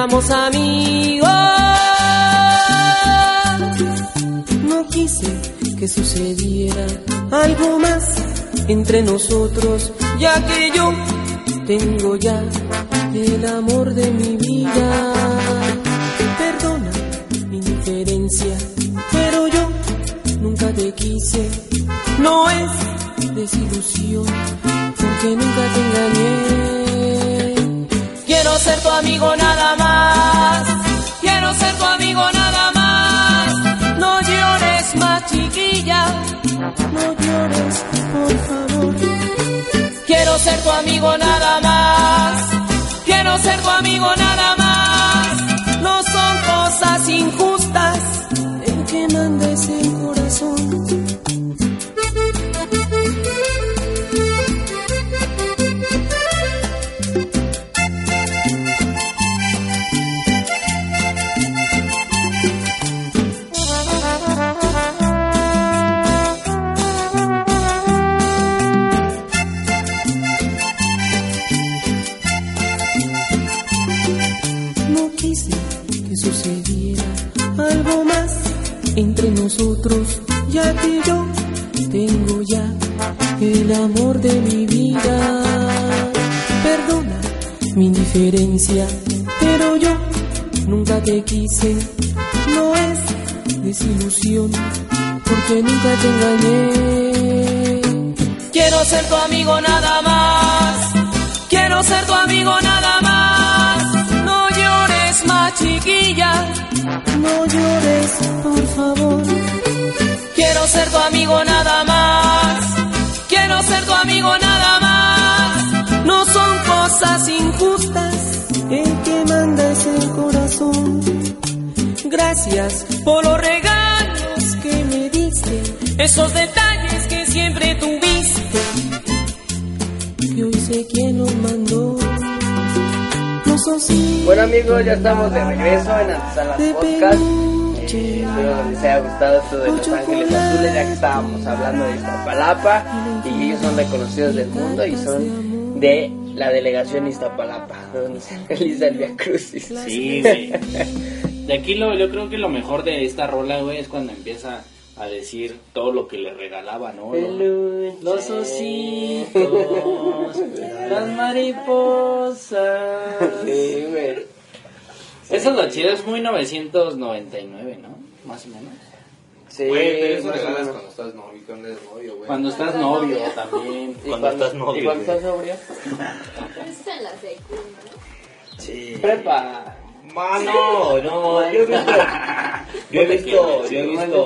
Fuéramos amigos. No quise que sucediera algo más entre nosotros, ya que yo tengo ya el amor de mi vida. Perdona mi indiferencia, pero yo nunca te quise. No es desilusión, porque nunca te engañé. Quiero ser tu amigo nada más. Quiero ser tu amigo nada más. No llores más, chiquilla. No llores, por favor. Quiero ser tu amigo nada más. Quiero ser tu amigo nada más. No son cosas injustas. El que manda es el corazón. Entre nosotros, ya que yo tengo ya el amor de mi vida. Perdona mi indiferencia, pero yo nunca te quise. No es desilusión, porque nunca te engañé. Quiero ser tu amigo nada más. Quiero ser tu amigo nada más. No llores más, chiquilla. No llores, por favor. Quiero ser tu amigo nada más. Quiero ser tu amigo nada más. No son cosas injustas. El que manda es el corazón. Gracias por los regalos que me diste. Esos detalles que siempre tuviste. Que hoy sé quién los mandó. Bueno amigos, ya estamos de regreso en Antesalas de Podcast. Eh, espero les haya gustado esto de Los Ángeles Azules, ya que estábamos hablando de Iztapalapa y ellos son reconocidos del mundo y son de la delegación Iztapalapa, donde se realiza el Via Crucis. Sí, güey. De aquí lo, yo creo que lo mejor de esta rola, güey, es cuando empieza a decir todo lo que le regalaba, ¿no? Los ositos, las mariposas. Sí, güey. Eso es lo chido, es muy 999, ¿no? Más o menos. Sí, Güey, pero eso más o regalas menos. cuando estás novio, cuando eres novio, güey. Cuando estás novio también. ¿Y Cuando estás novio, ¿Y cuando estás sobrio? Eso es en la secundaria. Sí. Prepa. Mano, no, yo yo he visto, yo he visto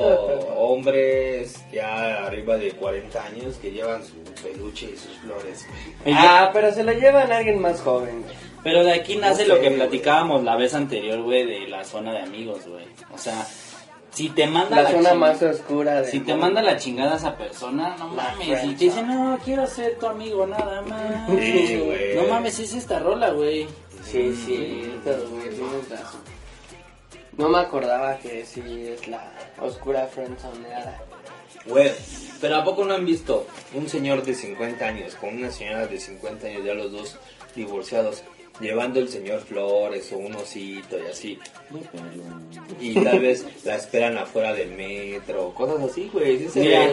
hombres ya arriba de 40 años que llevan su peluche y sus flores. güey. Ah, pero se lo llevan a alguien más joven, güey. Pero de aquí nace No lo que güey. platicábamos la vez anterior, güey, de la zona de amigos, güey. O sea, si te manda La zona ching- más oscura de Si te manda la chingada esa persona, no mames. Y te dice, no, quiero ser tu amigo nada más. Sí, güey. No mames, es esta rola, güey. Sí, sí, todo, güey, tienes razón. No me acordaba que sí es la oscura friendzoneada. Güey, pero ¿a poco no han visto un señor de 50 años con una señora de 50 años, ya los dos divorciados, llevando el señor flores o un osito y así? Y tal vez la esperan afuera del metro, cosas así, güey. sí Mira,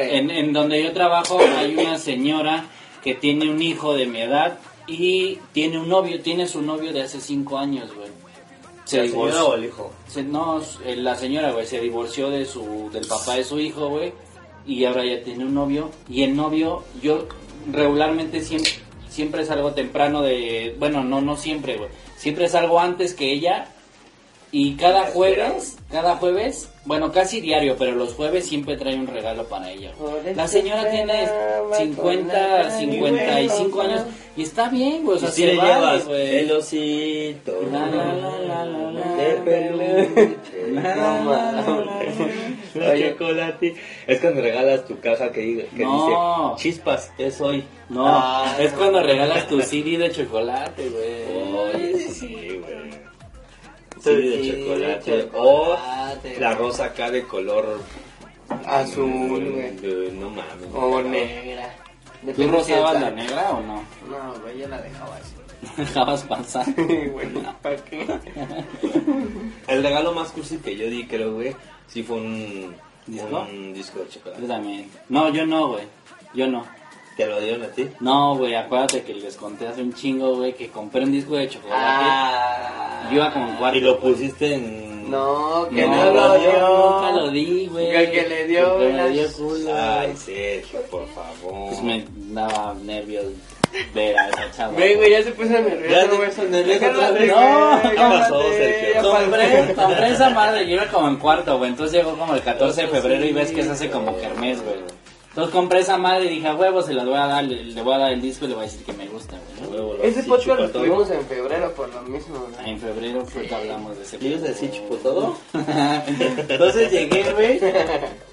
en, en donde yo trabajo hay una señora que tiene un hijo de mi edad y tiene un novio, tiene su novio de hace cinco años, güey. Se ¿La señora divorció. o el hijo? Se- no, eh, la señora, güey, se divorció de su, del papá de su hijo, güey, y ahora ya tiene un novio. Y el novio, yo regularmente siempre, siempre salgo temprano de, bueno, no, no siempre, güey, siempre salgo antes que ella. Y cada jueves, cada jueves, bueno, casi diario, pero los jueves siempre trae un regalo para ella. La señora tiene 50, 55 años y está bien, güey, o sea, si se le vale, llevas el osito La, la, la, la, la, la. de peluche, chocolate. Es cuando regalas tu caja que, diga- que No. dice chispas, es hoy. No, Ah. es cuando regalas tu CD de chocolate, güey. Oye, sí, Sí, de chocolate. chocolate, O la rosa acá de color Azul, güey. No mames. O negra. ¿Tú está- la negra o no? No, güey, yo la dejaba así. Dejabas pasar. Güey, ¿para qué? El regalo más cursi que yo di, creo, güey, sí fue un ¿Disco? Un disco de chocolate. Yo también. No, yo no, güey. Yo no. ¿Te lo dieron a ti? No, güey, acuérdate que les conté hace un chingo, güey, que compré un disco de chocolate. Ah. Yo iba como en cuarto. Y lo pusiste en... No, que no, no, lo dio. nunca lo di, güey. El que le dio, que me dio culo. Ay, Sergio, por favor. Pues me daba nervios ver a esa chava. Güey, güey, ya se puso nervioso, güey. puso nervioso No, ¿qué pasó, Sergio? compré esa madre, yo iba como en cuarto, güey. Entonces llegó como el 14 de febrero y ves que se hace como kermés, güey. Entonces compré esa madre y dije, a huevo, se las voy a dar, le, le voy a dar el disco y le voy a decir que me gusta, güey. Ese sí, podcast lo tuvimos en febrero por lo mismo, ¿no? En febrero fue que hablamos de ese ¿Quieres decir chupo todo? Entonces llegué, güey,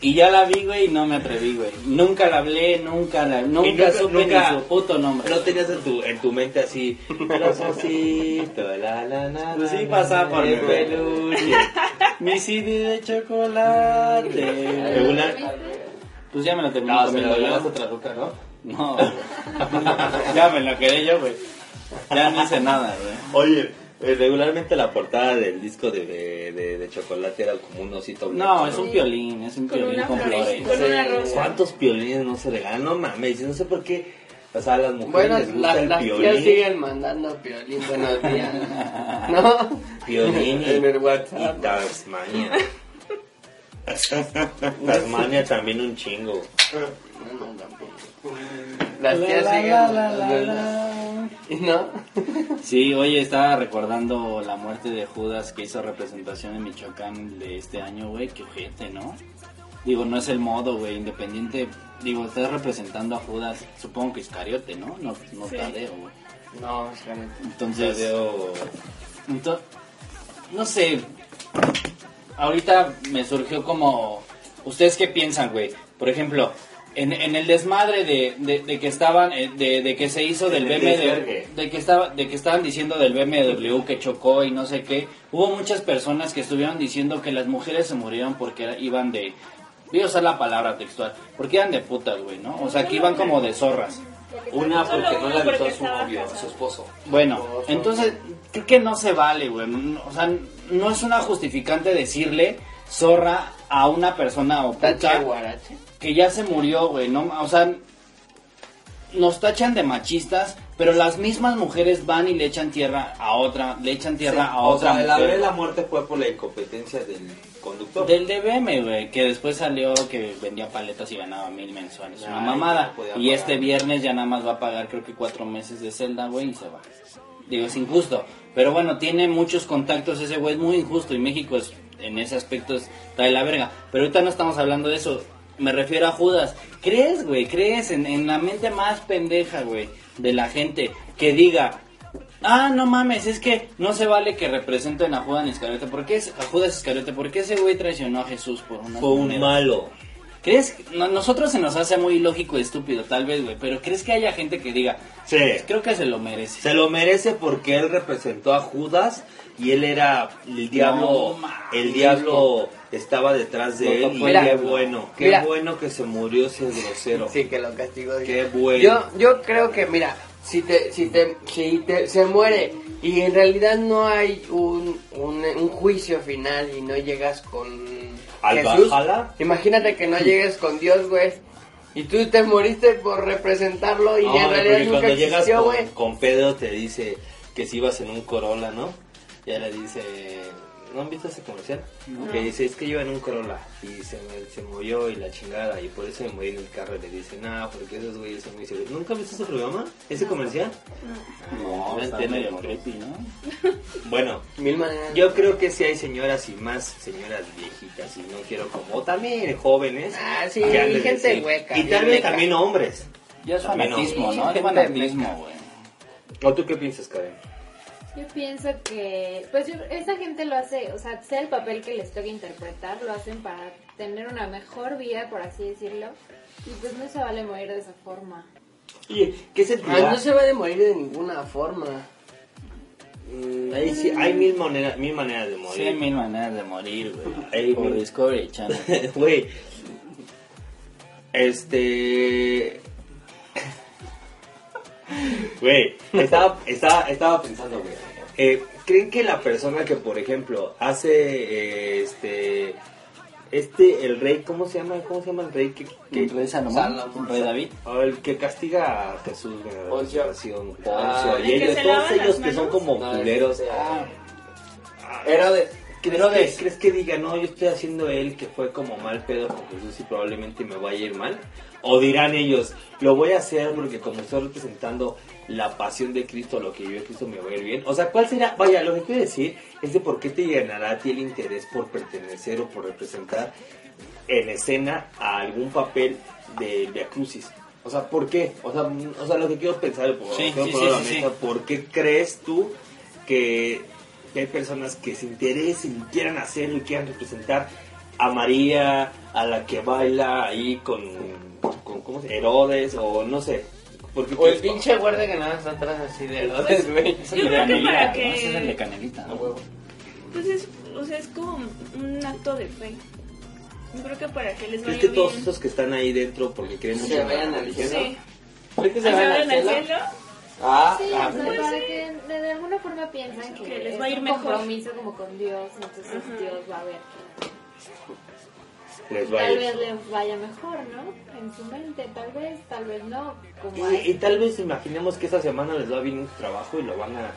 y ya la vi, güey, y no me atreví, güey. Nunca la hablé, nunca la, nunca, nunca- supe nunca- ni su puto nombre. No tenías en tu, en tu mente así, corazoncito, la la la. Pues sí la, pasaba por la, mi la, peluche. Mi CD de chocolate. Regular. Pues ya me lo terminé No, se comiendo lo yo. llevas otra ruca, ¿no? No, güey. ya me lo quedé yo, güey. Ya no hice nada, güey. Oye, eh, regularmente la portada del disco de, de, de, de chocolate era como un osito blanco. No, es un piolín, es un Con piolín una con flor, flores. con una rosa. ¿Cuántos piolines no se regalan? No mames, no sé por qué. O sea, a las mujeres Bueno, les gusta la- el las piolín. tías siguen mandando piolín, buenos días. ¿No? Piolín y, En el y. Tasmania. Tasmania también un chingo. No, no, tampoco. Las tías siguen la, la, la, mandando. la. ¿No? Sí, oye, estaba recordando la muerte de Judas que hizo representación en Michoacán de este año, güey. Qué ojete, ¿no? Digo, no es el modo, güey, independiente. Digo, estás representando a Judas, supongo que Iscariote, ¿no? No, no Sí. Tadeo, güey. No, realmente. Entonces, Tadeo- ento- no sé. Ahorita me surgió como. ¿Ustedes qué piensan, güey? Por ejemplo, en, en el desmadre de, de, de que estaban. eh, De, de que se hizo del BMW. De que, estaba, de que estaban diciendo del BMW que chocó y no sé qué. Hubo muchas personas que estuvieron diciendo que las mujeres se murieron porque era- iban de. Voy a usar la palabra textual. Porque iban de putas, güey, ¿no? O sea, que iban como de zorras. Una porque no le avisó a su novio, a su esposo. Bueno, entonces creo que no se vale, güey. O sea, no es una justificante decirle zorra a una persona o puta que ya se murió, güey. No, o sea, nos tachan de machistas, pero las mismas mujeres van y le echan tierra a otra, le echan tierra a o otra sea, la la muerte fue por la incompetencia del conductor. Del DBM, güey, que después salió que vendía paletas y ganaba mil mensuales. Una mamada. no Y este viernes ya nada más va a pagar creo que cuatro meses de celda, güey, y se va. Digo, es injusto. Pero bueno, tiene muchos contactos ese güey, es muy injusto. Y México es, en ese aspecto es, está de la verga. Pero ahorita no estamos hablando de eso. Me refiero a Judas. ¿Crees, güey? ¿Crees en, en la mente más pendeja, güey, de la gente que diga, Ah, no mames, es que no se vale que representen a Judas Iscariote. ¿Por qué es, a Judas Iscariote? ¿Por qué ese güey traicionó a Jesús por una Fue un malo. ¿Crees? no- nosotros se nos hace muy ilógico y estúpido, tal vez, güey. Pero ¿crees que haya gente que diga, Sí. creo que se lo merece? Se lo merece porque él representó a Judas y él era el diablo. No, el diablo estaba detrás de No, él y mira, qué bueno. Qué mira. bueno que se murió ese grosero. Sí, que lo castigó. Qué bueno. Yo, yo creo que, mira, si te, si te, si te, se muere y en realidad no hay un, un, un juicio final y no llegas con ¿Al Jesús, Valhalla? imagínate que no llegues con Dios, güey. Y tú te moriste por representarlo y No, en realidad nunca cuando llegas con, güey. con Pedro te dice que si ibas en un Corolla, ¿no? Ya le dice, ¿no han visto ese comercial? Que dice, es que iba en un Corolla y se, me- se murió y la chingada y por eso me morí en el carro y le dice, no, porque esos güeyes son muy seguros. ¿Nunca has visto ese programa? ¿Ese comercial? No, No, está está medio muy creepy, ¿no? Bueno, Mil maneras. yo creo que sí hay señoras y más señoras viejitas y no quiero como también jóvenes. Ah, sí, de gente decir- hueca, Y tal vez también hombres. Ya es fanatismo, ¿no? Es fanatismo, güey. ¿O tú qué piensas, Karen? Yo pienso que, pues yo- esa gente lo hace, o sea, sea el papel que les toque interpretar, lo hacen para tener una mejor vida, por así decirlo, y pues no se vale morir de esa forma. Oye, ¿qué se Ah, no se va a morir de ninguna forma. Mm, Ahí sí, hay mil maneras, mil maneras de Sí, hay morir. mil maneras de morir, güey. Por mil- Discovery Channel. Güey, Este. Güey, estaba, estaba, estaba pensando, güey. Eh, ¿Creen que la persona que, por ejemplo, hace eh, este. Este, el rey, ¿cómo se llama? ¿Cómo se llama el rey que, que ¿El rey Salomón? Salomón. ¿Rey David? o el que castiga a Jesús, Poncio. Ah, y ¿el ellos, todos ellos que son como No, culeros. Ah, Era de. ¿Crees que, ¿Crees que diga, no, yo estoy haciendo él que fue como mal pedo con Jesús y probablemente me vaya a ir mal? ¿O dirán ellos, lo voy a hacer porque como estoy representando la pasión de Cristo, lo que vivió Cristo me va a ir bien? O sea, ¿cuál será? Vaya, lo que quiero decir es de por qué te llenará a ti el interés por pertenecer o por representar en escena a algún papel de Via Crucis. O sea, ¿por qué? O sea, mm, o sea lo que quiero pensar, por, Sí, quiero sí, la mesa. ¿por qué crees tú que, que hay personas que se interesen y quieran hacerlo y quieran representar a María, a la que baila ahí con, con ¿cómo se Herodes o no sé? Porque, O el pinche guardia que nada más está atrás así de Herodes, güey. Es Yo creo que Canelita, para que- Ese es el de Canelita, ¿no? Pues es, o sea, es como un acto de fe. Yo creo que para que les ¿Crees vaya que todos bien. esos que están ahí dentro porque creen mucho Se vayan al cielo. Sí. ¿Crees que se ¿Se van van al cielo? cielo? Ah, Sí, ah, o sea, pues para sí. que de, de alguna forma piensan que, Que les es va a ir un mejor. compromiso como con Dios, entonces Ajá. Dios va a ver que Les tal vez les vaya mejor, ¿no? En su mente, tal vez, tal vez no, como Y, hay- y tal vez imaginemos que esta semana les va bien su trabajo y lo van a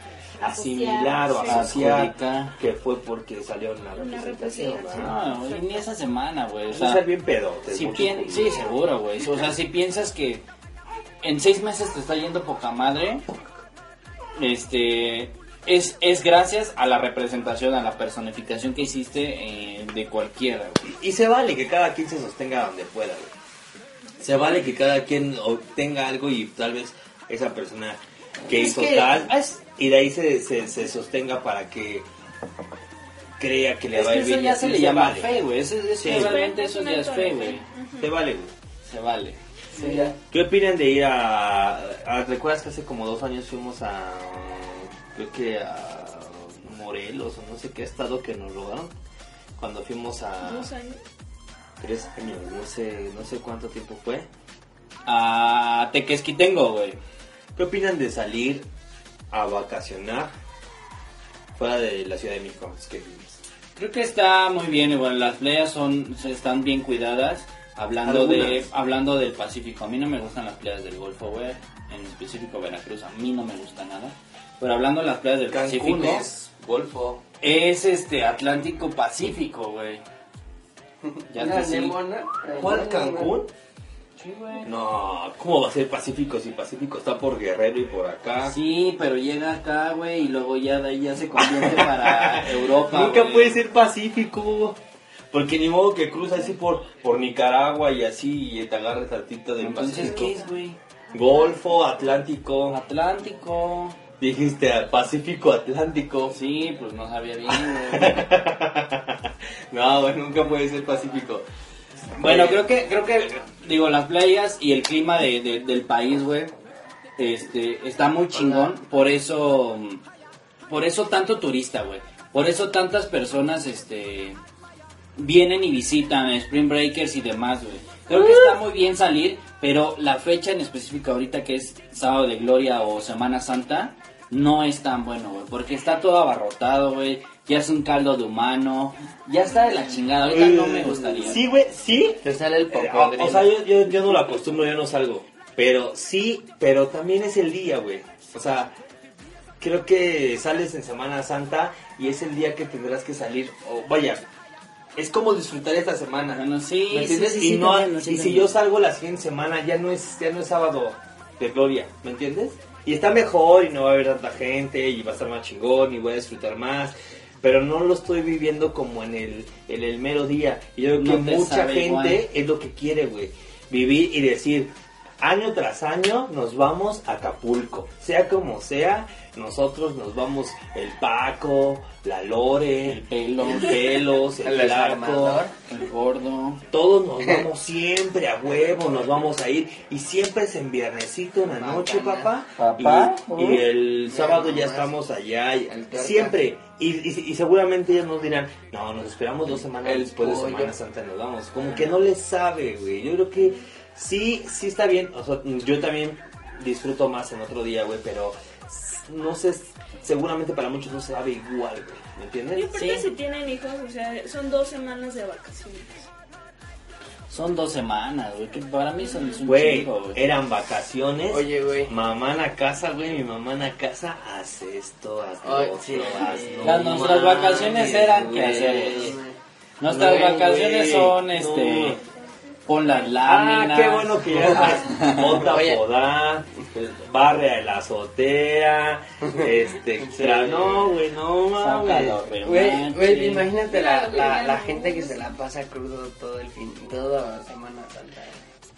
asimilar o sí. asociar que fue porque salió en la Una representación. No, güey, ni esa semana, güey. O sea, ser bien pedote. si pien- sí, seguro, güey. O sea, si piensas que en seis meses te está yendo poca madre, este, es, es gracias a la representación, a la personificación que hiciste eh, de cualquiera, güey. Y se vale que cada quien se sostenga donde pueda, güey. Se vale que cada quien obtenga algo y tal vez esa persona que Es hizo que tal es- y de ahí se, se, se sostenga para que crea que le va a ir eso bien. y ya así se le llama vale. fe, güey. Es, es Sí. realmente eso ya es fe, güey. Se vale, güey. Se vale. sí. ¿Qué opinan de ir a, a- ¿Recuerdas que hace como dos años fuimos a... Creo que a Morelos o no sé qué estado que nos robaron? Cuando fuimos a... Dos años. Tres años, no sé, no sé cuánto tiempo fue. A Tequesquitengo, güey. ¿Qué opinan de salir a vacacionar fuera de la Ciudad de México? Es que Creo que está muy bien, igual las playas son están bien cuidadas. Hablando de Algunas. hablando del Pacífico, a mí no me gustan las playas del Golfo, güey. En específico Veracruz, a mí no me gusta nada. Pero hablando de las playas del Cancún Pacífico, es Golfo. es este Atlántico Pacífico, güey. Ya te sí. ¿Cuál Cancún? Sí, güey. No, ¿cómo va a ser Pacífico si Pacífico está por Guerrero y por acá? Sí, pero llega acá, güey, y luego ya de ahí ya se convierte para Europa. Nunca güey. puede ser Pacífico. Porque ni modo que cruza así por, por Nicaragua y así y te agarres tantito del Entonces, Pacífico. ¿qué es, güey? Golfo, Atlántico. Atlántico. Dijiste Pacífico Atlántico. Sí, pues no sabía bien, güey. no, güey, nunca puede ser Pacífico. Bueno, creo que, creo que, digo, las playas y el clima de, de- del país, güey, este, está muy chingón. Por eso, por eso tanto turista, güey. Por eso tantas personas, este, vienen y visitan Spring Breakers y demás, güey. Creo que está muy bien salir, pero la fecha en específico ahorita que es Sábado de Gloria o Semana Santa, no es tan bueno, güey. Porque está todo abarrotado, güey. Ya es un caldo de humano. Ya está de la chingada. Ahorita no me gustaría. Sí, güey, sí. Te sale el Eh, popodrilo. o sea, yo, yo, yo no lo acostumbro, yo no salgo. Pero sí, pero también es el día, güey. O sea, creo que sales en Semana Santa y es el día que tendrás que salir. O vaya, es como disfrutar esta semana. Bueno, sí, ¿Me entiendes? sí, sí, y no, también, y si yo salgo la siguiente semana, ya no es, ya no es sábado de gloria, ¿me entiendes? Y está mejor y no va a haber tanta gente y va a estar más chingón y voy a disfrutar más. Pero no lo estoy viviendo como en el, en el mero día. Y yo creo No que mucha gente igual. es lo que quiere, güey. Vivir y decir, año tras año nos vamos a Acapulco. Sea como sea, nosotros nos vamos el Paco, la Lore, El Pelos. el Pelos, el, El Flaco. El gordo. Todos nos vamos siempre a huevo, nos vamos a ir. Y siempre es en viernesito, en la noche, papá. Papá. Y, y el sábado ya estamos allá. siempre. Y, y- y seguramente ellos nos dirán, no, nos esperamos dos semanas El después de. Semana Santa nos vamos. Como que no les sabe, güey. Yo creo que sí, sí está bien. O sea, yo también disfruto más en otro día, güey, pero no sé, seguramente para muchos no se sabe igual, güey. ¿Me Y entiendes? aparte si tienen hijos, o sea, son dos semanas de vacaciones. Son dos semanas, güey, que para mí son un Güey, güey. eran vacaciones. Oye, güey. Mamá en la casa, güey, mi mamá en la casa, haz esto, haz lo Ay, otro, sí. haz no Las- nuestras vacaciones eran güey. quehaceres. Nuestras Güey, vacaciones son, no. este, pon las Ah, láminas. qué bueno que ya monta Oye. podar, barre la azotea, este, tra- no, güey, no mames. Güey, güey, imagínate la, la, gente que se la pasa crudo todo el fin, toda la Semana Santa.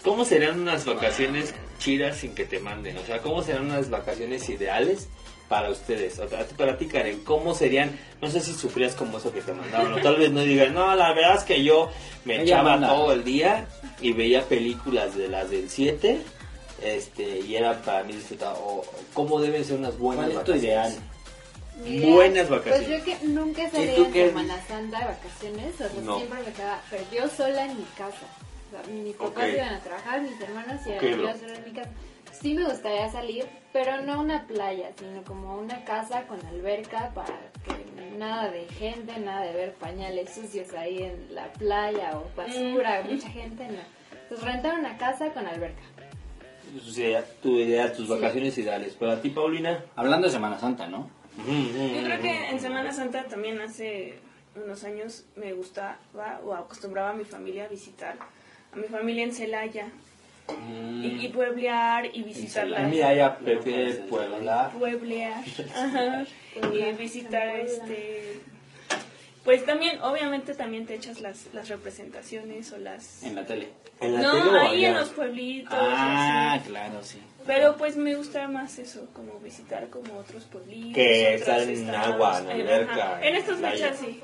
¿Cómo serían unas vacaciones chidas sin que te manden? O sea, ¿cómo serían unas vacaciones ideales para ustedes? O sea, para ti, Karen, ¿cómo serían? No sé si sufrías como eso que te mandaban. O tal vez no digan, no, la verdad es que yo me Ella echaba manda. todo el día y veía películas de las del 7. Este, y era para mí disfrutar. O cómo deben ser unas buenas ¿Cuál es tu ideal? Buenas Pues vacaciones. yo que nunca salía en Semana Santa de vacaciones, o sea, No. siempre me quedaba, pero yo sola en mi casa. O sea, mis papás iban a trabajar, mis hermanos y Ok, yo sola en mi casa. Sí me gustaría salir, pero no una playa, sino como una casa con alberca para que nada de gente, nada de ver pañales sucios ahí en la playa o basura, mucha gente, no. Entonces rentar una casa con alberca. O sea, tu idea, tus vacaciones ideales. Para ti, Paulina. Hablando de Semana Santa, ¿no? Yo creo que en Semana Santa también hace unos años me gustaba o acostumbraba a mi familia a visitar a mi familia en Celaya y, y pueblear y visitarla. A mí ya prefiere Puebla. pueblear ajá, y visitar este pues también obviamente también te echas las, las representaciones o las En la tele. ¿En la no tele ahí en los pueblitos Ah, así. claro, sí. pero pues me gusta más eso como visitar como otros pueblitos Que estar en estados. agua, en alberca, en en estas fechas sí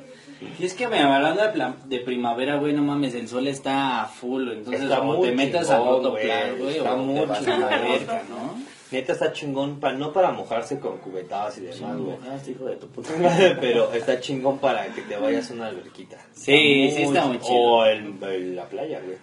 Y es que me hablando de, pla- de primavera, güey, no mames, el sol está a full, entonces Está o te metas chingón, otro güey, plan, güey, está o muy te vas a la chingón. verga, ¿no? Neta está chingón, pa- no para mojarse con cubetadas y demás, güey. Ah, hijo de tu puta. Pero está chingón para que te vayas a una alberquita. Sí, sí está muy ch- chido. O en, en la playa, güey.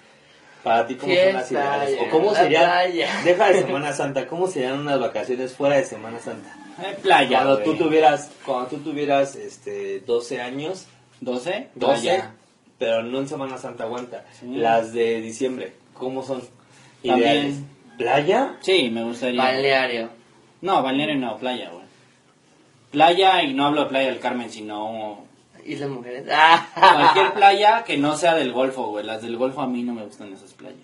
Para ti, ¿cómo son las ideales? ¿O cómo la serían? playa. Deja de Semana Santa, ¿cómo serían unas vacaciones fuera de Semana Santa? Eh, playa, cuando güey. tú tuvieras, cuando tú tuvieras este 12 años, ¿12? 12, Playa. pero no en Semana Santa, aguanta. Sí. Las de diciembre, ¿cómo son? También. Ideales. ¿Playa? Sí, me gustaría. Balneario. No, balneario no, playa, güey. Playa, y no hablo de Playa del Carmen, sino ¿Y las mujeres? Ah. cualquier playa que no sea del Golfo, güey. Las del Golfo a mí no me gustan esas playas.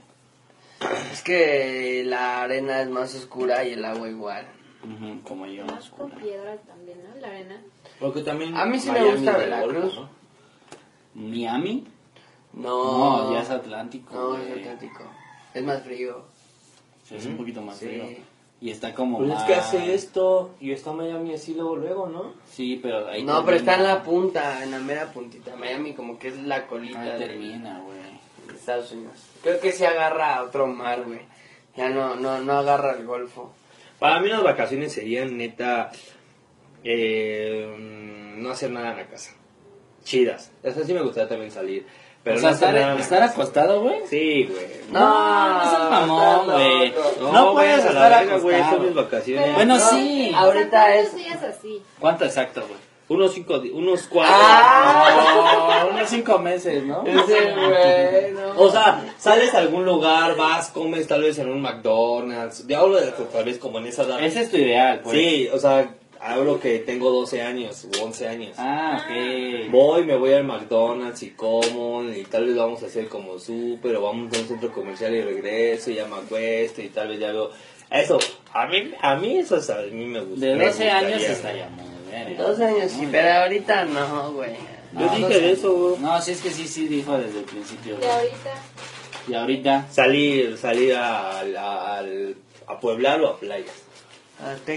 Es que la arena es más oscura y el agua igual. Como yo. Más con piedras también, ¿no? La arena. Porque también A mí sí me gusta Veracruz. Golfo, ¿no? ¿Miami? No. No, ya es Atlántico. No, güey. es Atlántico. Es más frío. Sí, es un poquito más Sí. frío. Y está como Pues más... es que hace esto y está Miami así luego, luego, ¿no? Sí, pero ahí No, pero está en la punta, en la mera puntita. Miami como que es la colita Ahí de, termina, güey. de Estados Unidos. Creo que sí agarra a otro mar, güey. Ya no, no, no agarra el Golfo. Para mí las vacaciones serían neta eh, no hacer nada en la casa. Chidas. Eso sí me gustaría también salir. Pero o sea, no hacer estar, nada acostado, güey. Sí, güey. No, no seas mamón, güey. No, puedes a estar verga, güey. acostado. Son mis vacaciones. Bueno, No, sí. Ahorita ¿Cuántos es... días así? ¿Cuánto exacto, güey? Unos cinco, unos cuatro. ¡Ah! unos cinco meses, ¿no? Ese güey, no. O sea, sales a algún lugar, vas, comes tal vez en un McDonald's. Ya hablo de tal vez como en esa edad. Ese es tu ideal, pues. Sí, o sea, hablo que tengo 12 años u 11 años. Ah, ok. Voy, me voy al McDonald's y como, y tal vez vamos a hacer como súper, o vamos a un centro comercial y regreso, y ya me acuesto, y tal vez ya veo... Eso, a mí, a mí eso a mí me gusta. De me 12 años estaría muy bien. Dos años, sí, pero ahorita no, güey. Yo dije de eso, güey. No, sí es que sí, sí dijo desde el principio. Y ahorita, Y ahorita, Salir, salir a, a, al- a pueblar o a playas.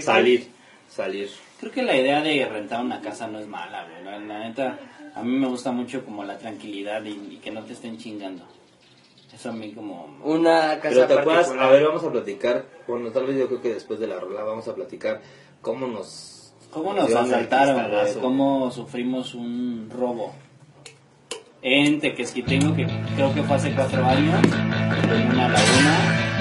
Salir, salir. creo que la idea de rentar una casa no es mala, güey. La, la neta, a mí me gusta mucho como la tranquilidad y, y que no te estén chingando. Eso a mí como... Una casa Pero te acuerdas, a ver, vamos a platicar, bueno, tal vez yo creo que después de la rola vamos a platicar cómo nos... ¿Cómo nos asaltaron, güey? ¿Cómo sufrimos un robo? en Tequesquitengo, que creo que fue hace cuatro años, en una laguna.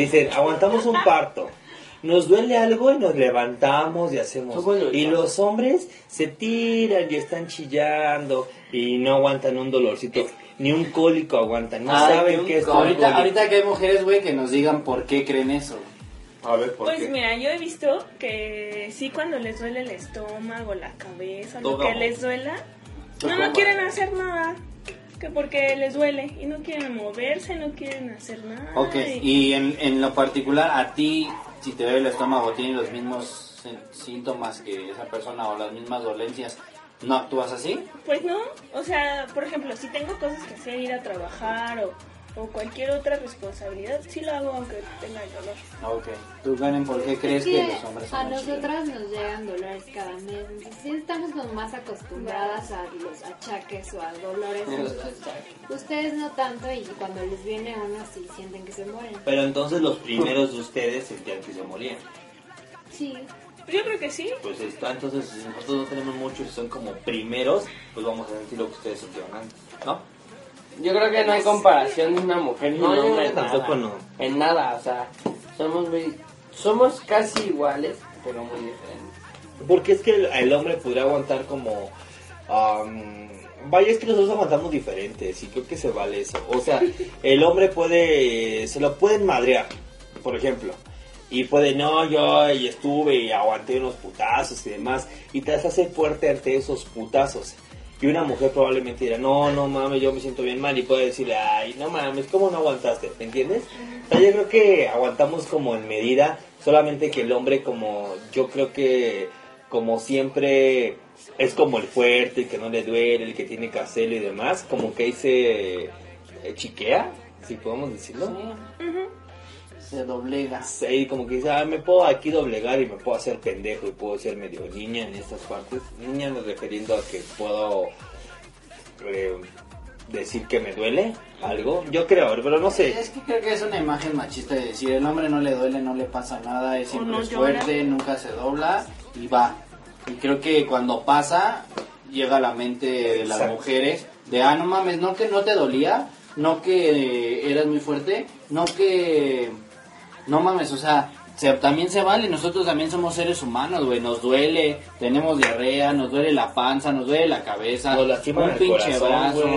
Dicen, aguantamos un parto. Nos duele algo y nos levantamos y hacemos. Y los hombres se tiran y están chillando y no aguantan un dolorcito. Ni un cólico aguantan. No Ay, saben qué es Ahorita, ahorita que hay mujeres, güey, que nos digan por qué creen eso. A ver, ¿por Pues qué? mira, yo he visto que sí cuando les duele el estómago, la cabeza, lo Todo. que les duela, no, no quieren hacer nada. Que porque les duele y no quieren moverse, no quieren hacer nada. Ok, y en, en lo particular, a ti, si te duele el estómago, tienes los mismos sí- síntomas que esa persona o las mismas dolencias, ¿no actúas así? Pues no, o sea, por ejemplo, si tengo cosas que hacer, ir a trabajar o, o cualquier otra responsabilidad, sí lo hago aunque tenga el dolor. Ok. ¿Tú, Karen, por qué crees Es que, que los hombres a son así? nosotras nos llegan dolores cada mes, sí estamos como más acostumbradas a los achaques o a dolores. ustedes no tanto y cuando les viene uno sí sienten que se mueren. Pero entonces los primeros de ustedes sentían que se morían. Sí, Yo creo que sí. Pues está, entonces si nosotros no tenemos muchos y son como primeros, pues vamos a sentir lo que ustedes sintieron antes, ¿no? Yo creo que no hay comparación de una mujer y No, un hombre. en tampoco nada. no. En nada, o sea, somos muy, somos casi iguales, pero muy diferentes. Porque es que el, el hombre podría aguantar como... am, vaya, es que nosotros aguantamos diferentes y creo que se vale eso. O sea, el hombre puede... Se lo pueden madrear, por ejemplo. Y puede, no, yo y estuve y aguanté unos putazos y demás. Y te hace fuerte ante esos putazos. Y una mujer probablemente dirá, no, no mames, yo me siento bien mal y puede decirle, ay, no mames, ¿cómo no aguantaste? ¿Me entiendes? O sea, yo creo que aguantamos como en medida, solamente que el hombre como, yo creo que como siempre es como el fuerte, el que no le duele, el que tiene que hacerlo y demás, como que ahí se eh, chiquea, si podemos decirlo. Se doblega. Sí, como que dice, ah, me puedo aquí doblegar y me puedo hacer pendejo y puedo ser medio niña en estas partes. Niña me refiriendo a que puedo eh, decir que me duele algo. Yo creo, pero no sé. Es que creo que es una imagen machista de decir, el hombre no le duele, no le pasa nada, es siempre no es llora. fuerte, nunca se dobla y va. Y creo que cuando pasa, llega a la mente de las Exacto. mujeres de, ah, no mames, no que no te dolía, no que eras muy fuerte, no que... No mames, o sea, se- también se vale, nosotros también somos seres humanos, güey, nos duele, tenemos diarrea, nos duele la panza, nos duele la cabeza, Nos lastima un el pinche corazón, brazo,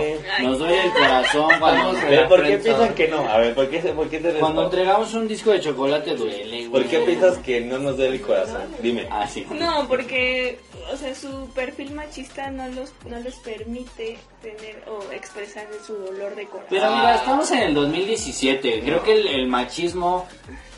nos duele el corazón cuando... Estamos Pero, ¿Por qué piensan que no? A ver, ¿por qué, por qué te Cuando entregamos un disco de chocolate duele, güey. ¿Por qué piensas que no nos duele el corazón? Dime. Ah, sí. No, porque, o sea, su perfil machista no los no les permite tener o expresar su dolor de corazón. Pero mira, estamos en el 2017. Creo que el, el machismo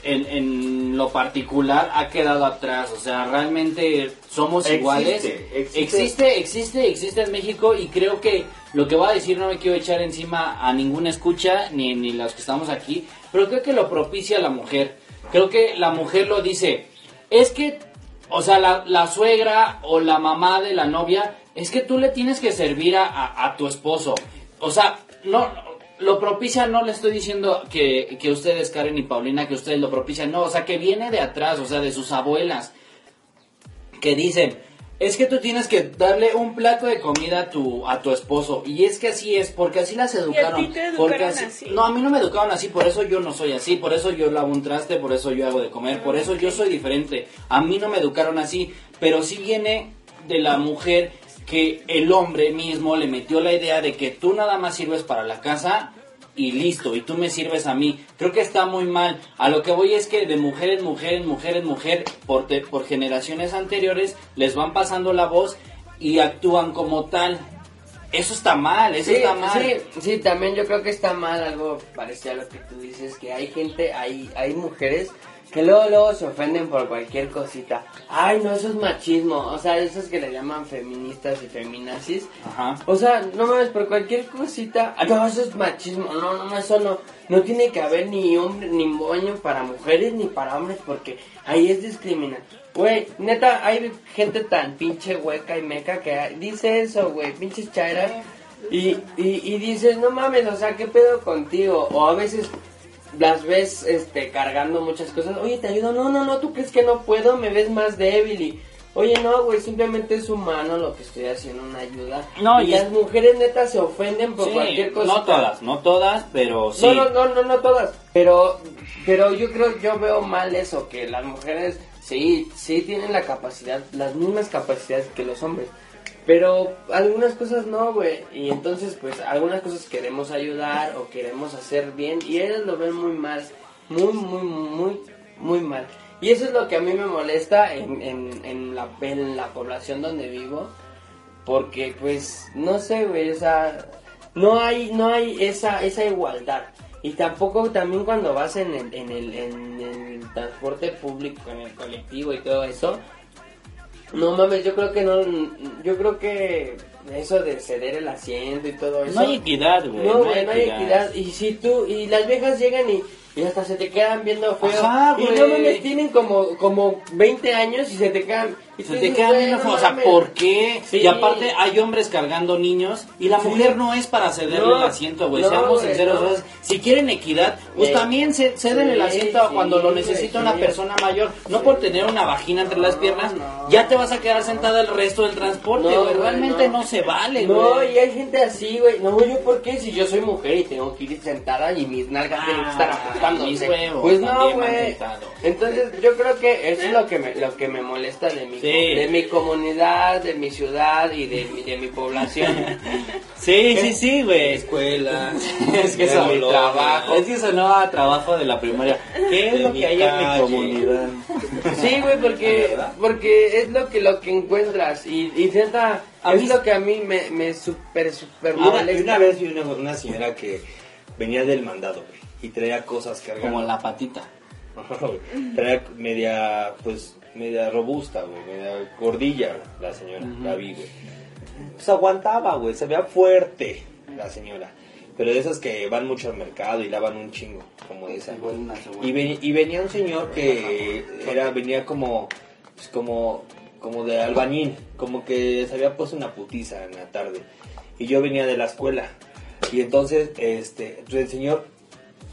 en, en lo particular ha quedado atrás. O sea, realmente somos Existe, iguales. existe. existe, existe, existe en México y creo que lo que voy a decir no me quiero echar encima a ninguna escucha ni, ni los que estamos aquí, pero creo que lo propicia la mujer. Creo que la mujer lo dice. Es que, o sea, la, la suegra o la mamá de la novia, es que tú le tienes que servir a, a- tu esposo. O sea, no, lo propicia, no le estoy diciendo que, que ustedes, Karen y Paulina, que ustedes lo propician, no, o sea, que viene de atrás, o sea, de sus abuelas, que dicen, es que tú tienes que darle un plato de comida a tu, a tu esposo, y es que así es, porque así las educaron. te educaron porque así? No, a mí no me educaron así, por eso yo no soy así, por eso yo lavo un traste, por eso yo hago de comer, por eso yo soy diferente. A mí no me educaron así, pero sí viene de la mujer que el hombre mismo le metió la idea de que tú nada más sirves para la casa y listo, y tú me sirves a mí. Creo que está muy mal. A lo que voy es que de mujer en mujer, en mujer en mujer, por, te- por generaciones anteriores, les van pasando la voz y actúan como tal. Eso está mal, eso Sí, está mal. sí, sí, también yo creo que está mal algo parecido a lo que tú dices, que hay gente, hay, hay mujeres que luego, luego se ofenden por cualquier cosita. Ay, no, eso es machismo, o sea, esos que le llaman feministas y feminazis. Ajá. O sea, no mames, por cualquier cosita, ah, no, eso es machismo, no, no, eso no, no tiene que haber ni hombre, ni baño para mujeres ni para hombres, porque ahí es discriminación. Güey, neta, hay gente tan pinche hueca y meca que dice eso, güey, pinches chairas. Y, y, y dices, no mames, o sea, ¿qué pedo contigo? O a veces las ves este, cargando muchas cosas. Oye, te ayudo. No, no, no, tú crees que no puedo, me ves más débil. Y, oye, no, güey, simplemente es humano lo que estoy haciendo, una ayuda. No, y y las es- mujeres netas se ofenden por Sí, cualquier cosa. no todas, no todas, pero sí. No, no, no, no, no todas. Pero, pero yo creo, yo veo mal eso, que las mujeres sí, sí tienen la capacidad, las mismas capacidades que los hombres. Pero algunas cosas no, güey. Y entonces, pues, algunas cosas queremos ayudar o queremos hacer bien. Y ellos lo ven muy mal. Muy, muy, muy, muy mal. Y eso es lo que a mí me molesta en, en, la, en la población donde vivo. Porque, pues, no sé, güey, o sea, no hay, no hay esa, esa igualdad. Y tampoco también cuando vas en el, en, el, en el transporte público, en el colectivo y todo eso, no mames, yo creo que no, yo creo que eso de ceder el asiento y todo eso. No hay equidad, güey. No, güey, no hay equidad. Y si tú, y las viejas llegan y, y hasta se te quedan viendo feo. Ajá, y no mames, tienen como, como 20 años y se te quedan. Se te no feo, o sea. ¿por qué? Sí. Y aparte hay hombres cargando niños y la Sí. mujer no es para cederle No, el asiento, güey. no, Seamos sinceros, no. si quieren equidad, pues también ce- ceden el asiento cuando lo necesita una persona mayor. No por tener una vagina entre las piernas, no. ya te vas a quedar sentada el resto del transporte, No, güey. Realmente no. no. se vale, No, güey. y hay gente así, güey. No, yo, ¿por qué? Si yo soy mujer y tengo que ir sentada y mis nalgas tienen que estar Ah, huevos Pues no, güey. Entonces, yo creo que eso es lo que me, lo que me molesta de mi, Sí. de mi comunidad, de mi ciudad y de mi, de mi población. Sí, sí, sí, güey. Escuela. Es que eso mi trabajo. Es que sonó a trabajo de la primaria. ¿Qué es De lo que hay en mi calle. comunidad? Sí, güey, porque, porque es lo que, lo que encuentras. Y, y A es mí- lo que a mí me, me super, super y molesta. una vez vi una, una señora que venía del mandado, güey, y traía cosas cargadas. Como la patita. Traía media, pues, media robusta, güey, media gordilla la señora, la vi, güey. Pues aguantaba, güey, se veía fuerte la señora. Pero de esas que van mucho al mercado y lavan un chingo, como esa. Buenas, buenas. Y, ven- y venía un señor que era, venía como, pues, como, como de albañil, como que se había puesto una putiza en la tarde. Y yo venía de la escuela. Y entonces, este, el señor,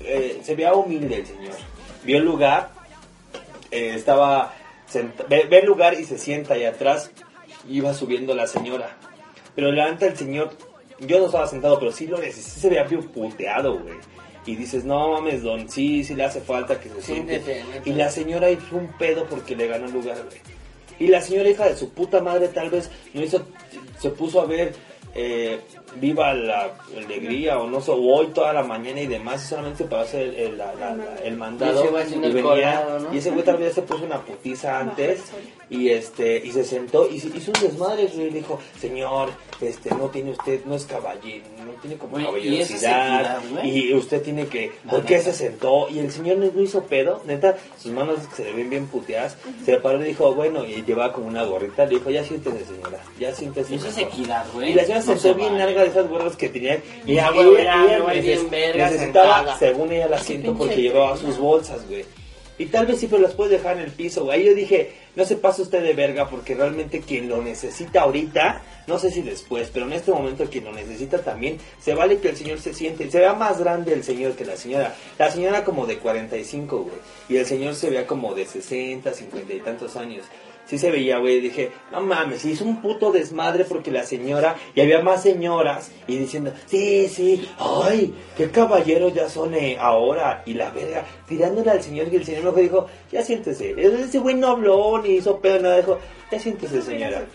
eh, se veía humilde el señor. Vio el lugar, eh, estaba, senta- ve, ve el lugar y se sienta ahí atrás. Iba subiendo la señora. Pero levanta el señor, yo no estaba sentado, pero sí lo sí se veía bien puteado, güey. Y dices, no mames, don, sí, sí le hace falta que se siente. Y la señora hizo un pedo porque le ganó el lugar, güey. Y la señora hija de su puta madre tal vez no hizo, se puso a ver eh, Viva la Alegría o no sé, o hoy toda la mañana y demás, solamente para hacer el, el- la- la- la- el mandado. Y ese güey venía- colado, ¿no? y ese güey vez se puso una putiza antes y este y se sentó y se- hizo un desmadre y le dijo, señor, este no tiene usted, no es caballero, no tiene como y caballerosidad güey. y usted tiene que, La ¿por qué se sentó? Y el señor no hizo pedo, neta, sus manos se le ven bien puteadas, se paró y dijo, bueno, y llevaba como una gorrita, le dijo, ya siéntese señora, ya siéntese. Eso es mejor". equidad, güey. Y la señora se No sentó se bien larga de esas gorras que tenía y ella, güey, ella- ella güey, neces- bien verga, necesitaba, sentada. según ella el asiento, porque llevaba sus bolsas, güey. Y tal vez sí, pero las puedes dejar en el piso, güey. Yo dije, no se pase usted de verga, porque realmente quien lo necesita ahorita, no sé si después, pero en este momento quien lo necesita también, se vale que el señor se siente, se vea más grande el señor que la señora. La señora como de 45, güey. Y el señor se vea como de 60, 50 y tantos años. Sí se veía, güey, dije, no mames, hizo un puto desmadre porque la señora, y había más señoras, y diciendo, sí, sí, ay, qué caballeros ya son eh, ahora, y la verga, tirándole al señor, y el señor mejor dijo, ya siéntese, ese güey no habló, ni hizo pedo, nada, dijo, ya siéntese señora.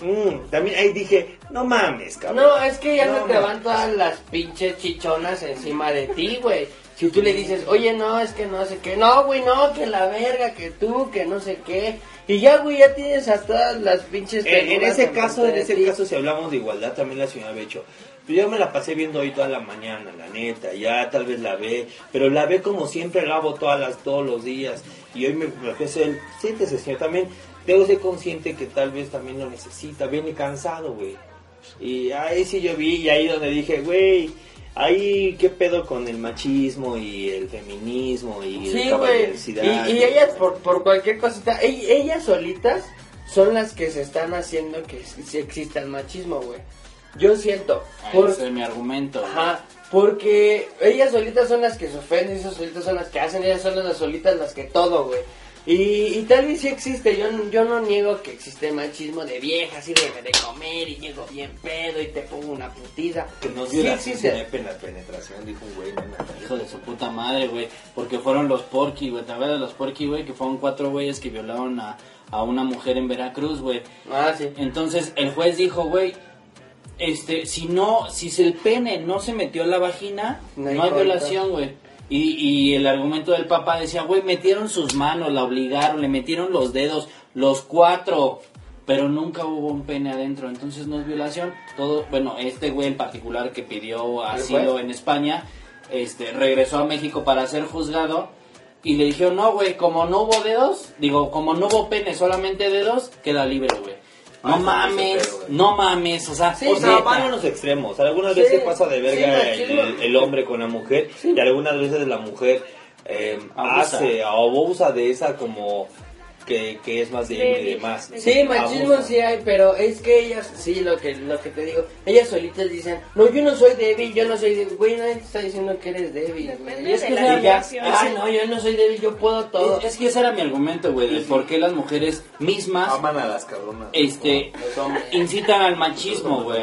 Mm, también ahí dije, no mames, cabrón. No, es que ya no, No, te van todas las pinches chichonas encima de ti, güey. Si tú le dices, oye, no, es que no sé qué, no, güey, no, que la verga, que tú, que no sé qué. Y ya, güey, ya tienes a todas las pinches En, ese caso, en ese caso, si hablamos de igualdad, también la señora hecho. Pero yo me la pasé viendo hoy toda la mañana, la neta, ya tal vez la ve, pero la ve como siempre la hago todas las, todos los días. Y hoy me, me ofrece él, siéntese señor, también debo ser consciente que tal vez también lo necesita, viene cansado, güey. Y ahí sí yo vi, y ahí donde dije, güey, ahí qué pedo con el machismo y el feminismo y Sí, la caballerosidad. Y, y ellas, por, por cualquier cosita, ell- ellas solitas son las que se están haciendo que sí exista el machismo, güey. Yo siento. por- Ese es mi argumento. Ajá, porque ellas solitas son las que se ofenden, ellas solitas son las que hacen, ellas son las solitas las que todo, güey. Y, y tal vez sí existe, yo, no- yo no niego que existe machismo de viejas y de, de comer y llego bien pedo y te pongo una putiza. Que Sí dio la existe. la penetración, dijo un güey. no me Hijo de su puta madre, güey. Porque fueron los Porky, güey. ¿Te acuerdas de los Porky, güey? Que fueron cuatro güeyes que violaron a, a una mujer en Veracruz, güey. Ah, sí. Entonces el juez dijo, güey, este, si no, si el pene no se metió en la vagina, No no hay hay, contra. violación, güey. Y, y el argumento del papá decía, güey, metieron sus manos, la obligaron, le metieron los dedos, los cuatro, pero nunca hubo un pene adentro, entonces no es violación. Todo, bueno, este güey en particular que pidió asilo en España, este, regresó a México para ser juzgado y le dijeron, no, güey, como no hubo dedos, digo, como no hubo pene, solamente dedos, queda libre, güey. No Ah, mames, no mames, o sea, Sí, o sea, van a los extremos. Algunas Sí, veces pasa de sí, verga el, machismo. el- el hombre con la mujer y algunas veces la mujer eh, Abusa. hace o abusa de esa como que, que es más débil y demás. Sí, machismo sí hay, pero es que ellas, sí, lo que, lo que te digo, ellas solitas dicen, no, yo no soy débil, yo no soy débil, güey, nadie te está diciendo que eres débil, güey. Y es de que la ya, ay, no, yo no soy débil, yo puedo todo. Es, es que ese era mi argumento, güey, de por qué las mujeres mismas Aman a las cabronas. este incitan al machismo, güey.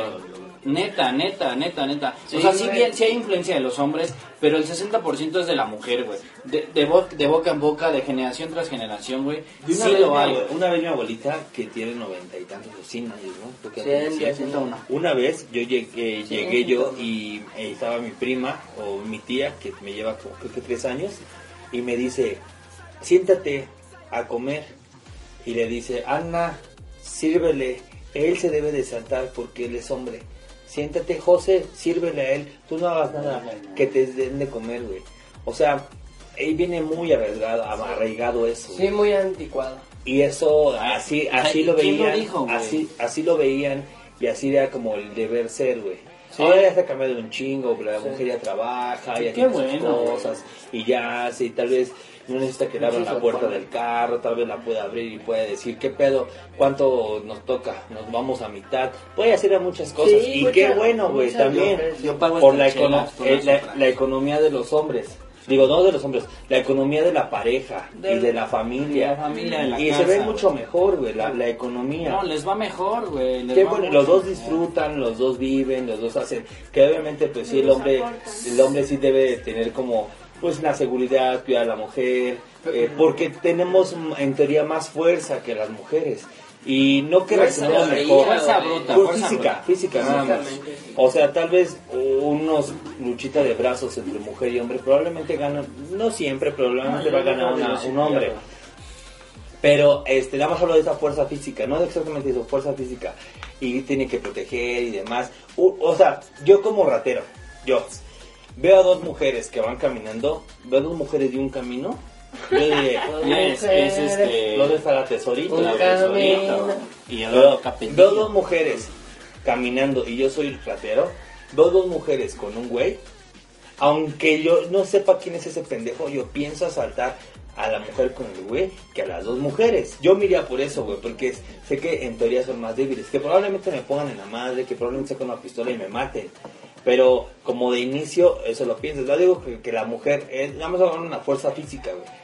Neta, neta, neta, neta. o sea, sí, bien, sí hay influencia de los hombres, pero el 60% es de la mujer, güey. De, de, bo- de boca en boca, de generación tras generación, güey. Una, Sí vez lo hay. una vez mi abuelita, que tiene noventa y tantos, o cien años, ¿no? Creo que Cien, cien. cien uno. Una vez yo llegué, Sí, llegué yo y eh, estaba mi prima o mi tía, que me lleva como creo que tres años, y me dice, siéntate a comer. Y le dice, Ana, sírvele. él se debe de saltar porque él es hombre. Siéntate, José, sírvele a él, tú no hagas nada, que te den de comer, güey. O sea, él viene muy arraigado, arraigado eso. Sí, muy anticuado. Y eso, así, así Ay, lo ¿quién lo veían, dijo, así, así lo veían y así era como el deber ser, güey. Sí. Ahora ya se ha cambiado un chingo, pero la mujer ya trabaja, Sí, ya tiene sus bueno, güey. cosas y ya, sí, tal vez no necesita que le abran la puerta del carro, tal vez la pueda abrir y puede decir, ¿qué pedo? ¿Cuánto nos toca? Nos vamos a mitad. Puede hacer a muchas cosas Sí, y mucha- qué bueno, güey, también. Yo pago por la, econo- eh, la, la economía de los hombres. Digo, no de los hombres, la economía de la pareja y de la familia. de la familia, de la y se ve mucho mejor, güey, la, la economía. No, les va mejor, güey. bueno, los dos disfrutan, los dos viven, los dos hacen. Que obviamente, pues sí, el hombre, el hombre sí debe de tener como, pues la seguridad, cuidar a la mujer, eh, porque tenemos en teoría más fuerza que las mujeres. Y no que reaccionemos mejor. fuerza bruta, Pues fuerza física, bruta. física nada más. O sea, tal vez unos luchita de brazos entre mujer y hombre, probablemente ganan, no siempre, probablemente va a ganar una- un hombre. Pero este, nada más hablo de esa fuerza física, no exactamente eso, fuerza física. Y tiene que proteger y demás. U- o sea, yo como ratero, yo veo a dos mujeres que van caminando, veo a dos mujeres de un camino. Yo diré, Es, es este. ¿dónde está la tesorita? Un La tesorita. Y el Veo, veo dos mujeres caminando y yo soy el ratero. Veo dos mujeres con un güey. Aunque yo no sepa quién es ese pendejo, yo pienso asaltar a la mujer con el güey que a las dos mujeres. Yo miraría por eso, güey, porque es- sé que en teoría son más débiles. Que probablemente me pongan en la madre, que probablemente saquen una pistola y me maten. Pero como de inicio, eso lo piensas. No digo que, que la mujer es, nada más una fuerza física, güey.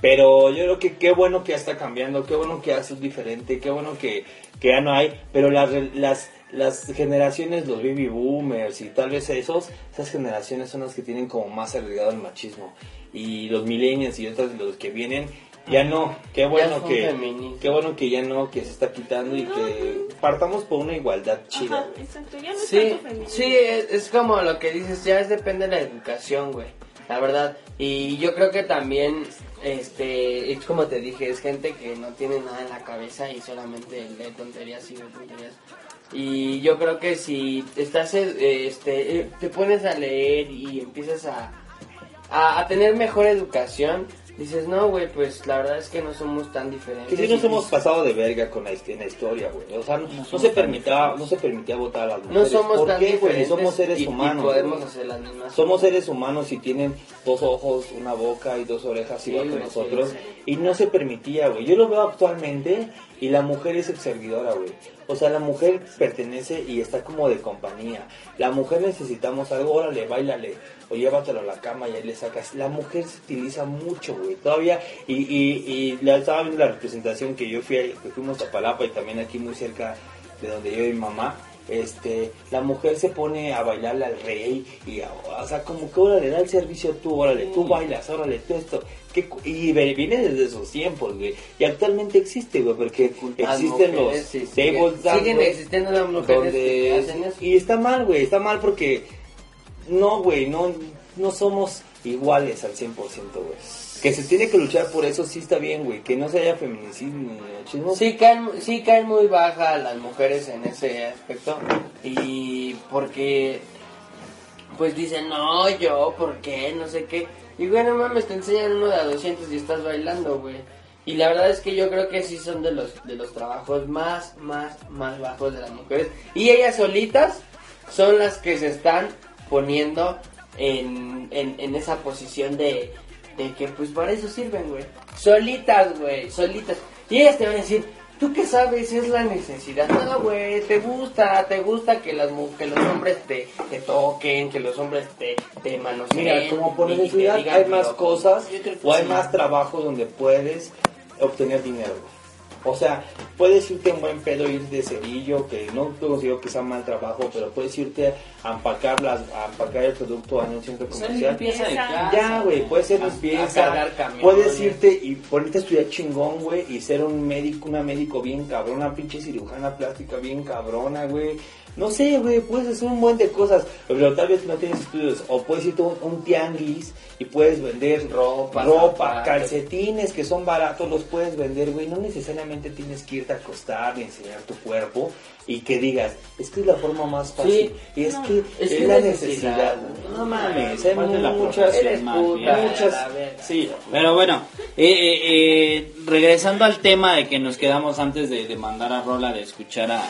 Pero yo creo que qué bueno que ya está cambiando, qué bueno que ya es diferente, qué bueno que, que ya no hay, pero las, las, las generaciones, los baby boomers y tal vez esos, esas generaciones son las que tienen como más arraigado el machismo. Y los millennials y otros de los que vienen, ya no, qué bueno que, qué bueno que ya no, que se está quitando y que partamos por una igualdad chida. Ajá, exacto, ya no es Sí, tanto feminismo. sí, es, es como lo que dices, ya es depende de la educación, güey, la verdad. Y yo creo que también, este, es como te dije, es gente que no tiene nada en la cabeza y solamente lee tonterías y ve tonterías. Y yo creo que si estás, eh, este, eh, te pones a leer y empiezas a, a, a tener mejor educación, dices, no, güey, pues la verdad es que no somos tan diferentes. Que sí nos Y- hemos pasado de verga con la, en la historia, güey. O sea, no, no se permitía, no se permitía votar a las no mujeres. somos ¿Por tan qué, güey? diferentes Somos seres y- y humanos. podemos güey. hacer las mismas Somos cosas. seres humanos y tienen dos ojos, una boca y dos orejas Sí, igual que nosotros. sí, Y no se permitía, güey. Yo lo veo actualmente y la mujer es servidora, güey. O sea, la mujer pertenece y está como de compañía. La mujer necesitamos algo, órale, bailale. O llévatelo a la cama y ahí le sacas. La mujer se utiliza mucho, güey. Todavía, y, y, y la, estaba viendo la representación que yo fui, a- que fuimos a Palapa y también aquí muy cerca de donde yo y mi mamá este, la mujer se pone a bailarle al rey y, a- o sea, como que órale, da el servicio tú, órale, tú bailas, órale, tú esto. ¿Qué cu- y viene desde esos tiempos, güey. Y actualmente existe, güey, porque existen los sí, siguen- existiendo las mujeres que hacen eso. Y está mal, güey, está mal porque no, güey, no, no somos iguales al 100%, güey. Que se tiene que luchar por eso, sí está bien, güey. Que no se haya feminicidio ni machismo. Sí caen, sí caen muy baja las mujeres en ese aspecto y porque pues dicen, no, yo, ¿por qué? No sé qué. Y güey, no mames, te enseñan uno de a 200 y estás bailando, güey. Y la verdad es que yo creo que sí son de los, de los trabajos más, más, más bajos de las mujeres. Y ellas solitas son las que se están poniendo en, en, en esa posición de, de que pues para eso sirven, güey. Solitas, güey, solitas. Y ellas te van a decir, ¿tú qué sabes? Es la necesidad. No, güey, te gusta, te gusta que, las, que los hombres te, te toquen, que los hombres te, te manoseen. Mira, como por necesidad hay más cosas o hay sí. más trabajos donde puedes obtener dinero. O sea, puedes irte en buen pedo, ir de cerillo, que no considero que sea mal trabajo, pero puedes irte a empacar, las, a empacar el producto en un centro comercial. limpieza de casa. Ya, güey, puedes ser limpieza, puedes irte y ponerte a estudiar chingón, güey, y ser un médico, una médico bien cabrona, pinche cirujana plástica bien cabrona, güey. No sé, güey, puedes hacer un buen de cosas, pero tal vez no tienes estudios. O puedes ir a un, un tianguis y puedes vender Ropa, ropa zapatos. calcetines que son baratos, los puedes vender, güey. No necesariamente tienes que irte a acostar y enseñar tu cuerpo y que digas, es que es la forma más fácil. y es que es es, que la necesidad. No mames, hay muchas, Eres puta, muchas- la. Sí, pero bueno, eh, eh, eh, regresando al tema de que nos quedamos antes de, de mandar a Rola de escuchar a,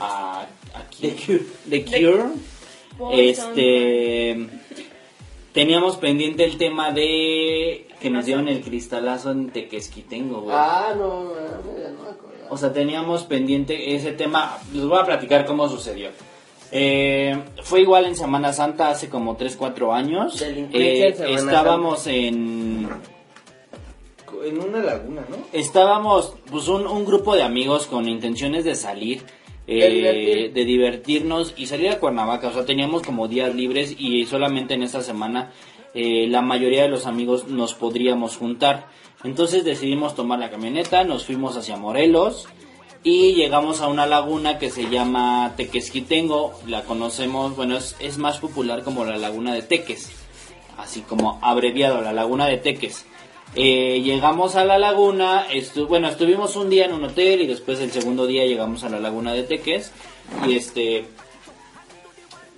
a, a quién? The Cure, este, teníamos pendiente el tema de que nos dieron el cristalazo en Tequesquitengo, güey. Ah, no, no me acuerdo. O sea, teníamos pendiente ese tema. Les voy a platicar cómo sucedió. Eh, fue igual en Semana Santa hace como 3, 4 años. Eh, estábamos en En una laguna, ¿no? estábamos pues un, un grupo de amigos con intenciones de salir eh, De divertir. de divertirnos y salir a Cuernavaca o sea teníamos como días libres y solamente en esta semana eh, la mayoría de los amigos nos podríamos juntar entonces decidimos tomar la camioneta nos fuimos hacia Morelos y llegamos a una laguna que se llama Tequesquitengo la conocemos bueno es, es más popular como la laguna de Teques así como abreviado la laguna de Teques eh, llegamos a la laguna, estu- bueno, estuvimos un día en un hotel y después el segundo día llegamos a la laguna de Teques y este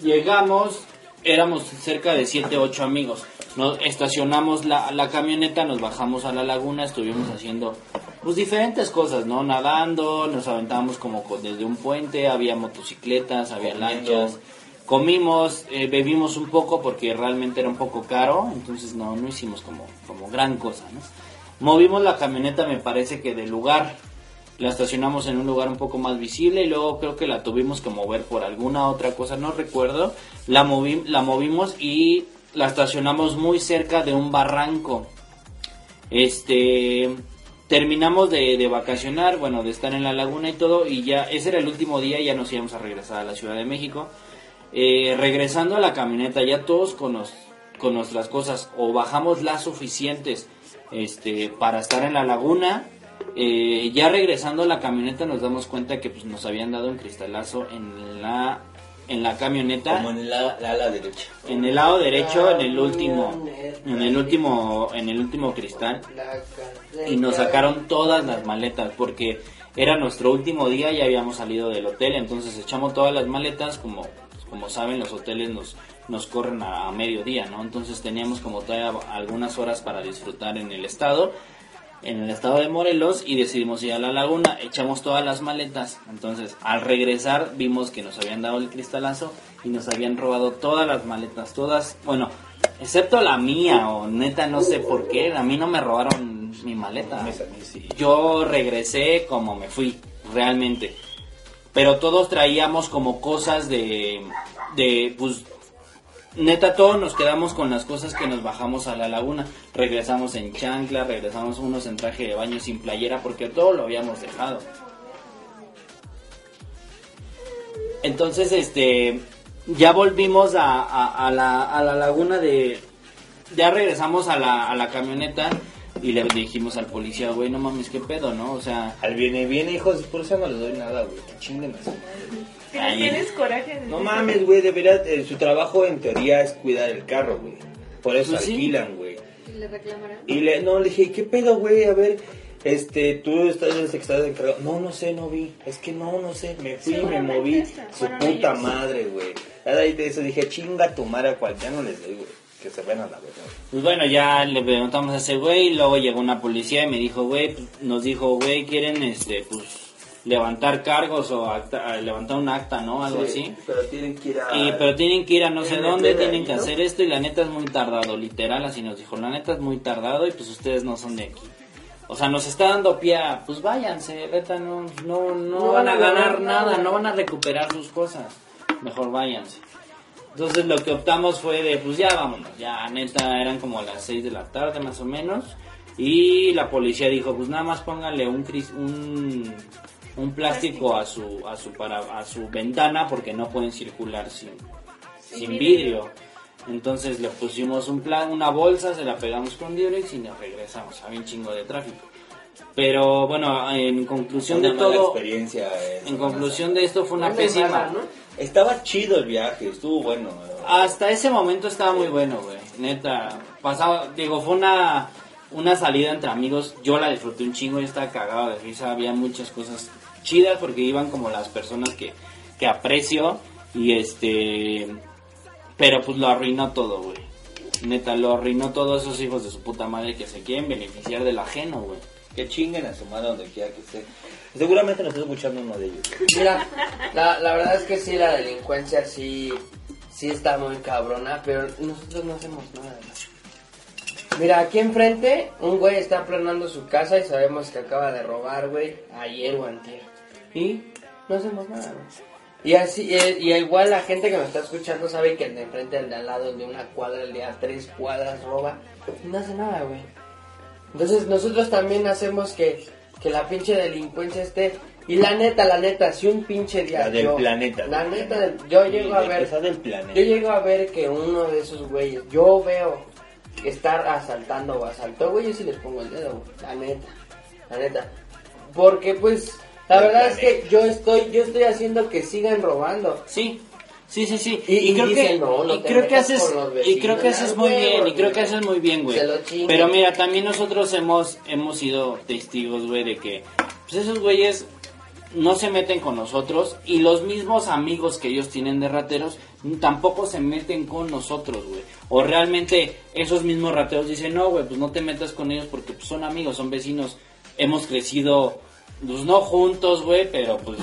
llegamos, éramos cerca de 7, 8 amigos. Nos estacionamos la, la camioneta, nos bajamos a la laguna, estuvimos haciendo pues diferentes cosas, ¿no? Nadando, nos aventábamos como co- desde un puente, había motocicletas, había lanchas. Comimos, eh, bebimos un poco porque realmente era un poco caro, entonces no, no hicimos como, como gran cosa, ¿no? Movimos la camioneta, me parece que del lugar, la estacionamos en un lugar un poco más visible y luego creo que la tuvimos que mover por alguna otra cosa, no recuerdo. La, movi- la movimos y la estacionamos muy cerca de un barranco. Este, terminamos de, de vacacionar, bueno, de estar en la laguna y todo, y ya, ese era el último día, ya nos íbamos a regresar a la Ciudad de México. Eh, regresando a la camioneta, ya todos con, nos- con nuestras cosas, o bajamos las suficientes este, para estar en la laguna. eh, ya regresando a la camioneta nos damos cuenta que pues, nos habían dado un cristalazo en la, en la camioneta Como en la, la ala derecha. en el lado derecho en el último en el último en el último cristal y nos sacaron todas las maletas porque era nuestro último día y habíamos salido del hotel entonces echamos todas las maletas como como saben los hoteles nos nos corren a, a mediodía no entonces teníamos como todavía algunas horas para disfrutar en el estado en el estado de Morelos y decidimos ir a la laguna, echamos todas las maletas, entonces al regresar vimos que nos habían dado el cristalazo y nos habían robado todas las maletas, todas, bueno, excepto la mía o neta no sé por qué, a mí no me robaron mi maleta, yo regresé como me fui, realmente, pero todos traíamos como cosas de, de pues neta todos nos quedamos con las cosas que nos bajamos a la laguna. Regresamos en chancla, regresamos unos en traje de baño sin playera porque todo lo habíamos dejado. Entonces, este, ya volvimos a, a- a la, a la laguna de... Ya regresamos a la, a la camioneta y le dijimos al policía, güey, no mames, qué pedo, ¿no? O sea, Al viene, viene, hijos, por eso no les doy nada, güey. Que chinguen a su madre. Tienes, coraje. de No mames, güey, de verdad, eh, su trabajo en teoría es cuidar el carro, güey. Por eso Pues sí. alquilan, güey. ¿Le reclamarán? Y le, no, le dije, ¿qué pedo, güey? A ver, este, tú estás en el de encargado. No, no sé, no vi. Es que no, no sé. Me fui, me moví. Su Fueron puta ellos. madre, güey. Ya de ahí de eso dije, chinga tu madre a cual. Ya no les doy, güey. Que se ven a la verdad. Pues bueno, ya le preguntamos a ese güey, y luego llegó una policía y me dijo, güey, pues, nos dijo, güey, quieren, este, pues, levantar cargos o acta- levantar un acta, ¿no? Algo así. Pero tienen que ir a. Y, pero tienen que ir a no sé ¿En dónde, tienen que ¿no? hacer esto y la neta es muy tardado, literal, así nos dijo, la neta es muy tardado y pues ustedes no son de aquí. O sea, nos está dando pie a, pues váyanse, neta, no, no, no, van a ganar nada, no van a recuperar sus cosas, mejor váyanse. Entonces lo que optamos fue de, pues ya vámonos, ya neta eran como las 6 de la tarde más o menos. Y la policía dijo, pues nada más pónganle un, cris- un, un plástico a su, a su, para, a su ventana porque no pueden circular sin, sin vidrio. Entonces le pusimos un plan, una bolsa, se la pegamos con Durex y nos regresamos. Había un chingo de tráfico. Pero bueno, en conclusión Una de mala todo, experiencia. eh. en conclusión de esto fue una Una pésima. mala, ¿no? Estaba chido el viaje, estuvo bueno. Hasta ese momento estaba muy bueno, güey. Neta, pasaba, digo, fue una, una salida entre amigos. Yo la disfruté un chingo, yo estaba cagado de risa. Había muchas cosas chidas porque iban como las personas que, que aprecio. Y este. Pero pues lo arruinó todo, güey. Neta, lo arruinó todos esos hijos de su puta madre que se quieren beneficiar del ajeno, güey. Que chinguen a su madre donde quiera que esté. Seguramente nos está escuchando uno de ellos. Mira, la, la verdad es que sí, la delincuencia sí, sí está muy cabrona, pero nosotros no hacemos nada. Mira, aquí enfrente, un güey está aplanando su casa y sabemos que acaba de robar, güey, ayer o antier. Y no hacemos nada, güey. Y así, eh, y igual la gente que me está escuchando sabe que de enfrente, el de al lado, de una cuadra, el de a tres cuadras roba, y no hace nada, güey. Entonces nosotros también hacemos que, que la pinche delincuencia esté. Y la neta, la neta, si un pinche día. La del yo- planeta. La neta, del- yo llego a ver. esa del planeta. Yo llego a ver que uno de esos güeyes, yo veo estar asaltando o asaltó, güey, yo sí les pongo el dedo, güey. La neta, la neta. Porque pues, la El verdad es que yo estoy, yo estoy haciendo que sigan robando. Sí, sí, sí, sí. Y- y creo que, no, y creo que haces, y creo que haces ah, muy güey, bien, y creo que haces muy bien, güey. Pero mira, también nosotros hemos, hemos sido testigos, güey, de que pues esos güeyes no se meten con nosotros y los mismos amigos que ellos tienen de rateros tampoco se meten con nosotros, güey. O realmente esos mismos rateros dicen, no, güey, pues no te metas con ellos porque pues, son amigos, son vecinos. Hemos crecido, pues no juntos, güey, pero pues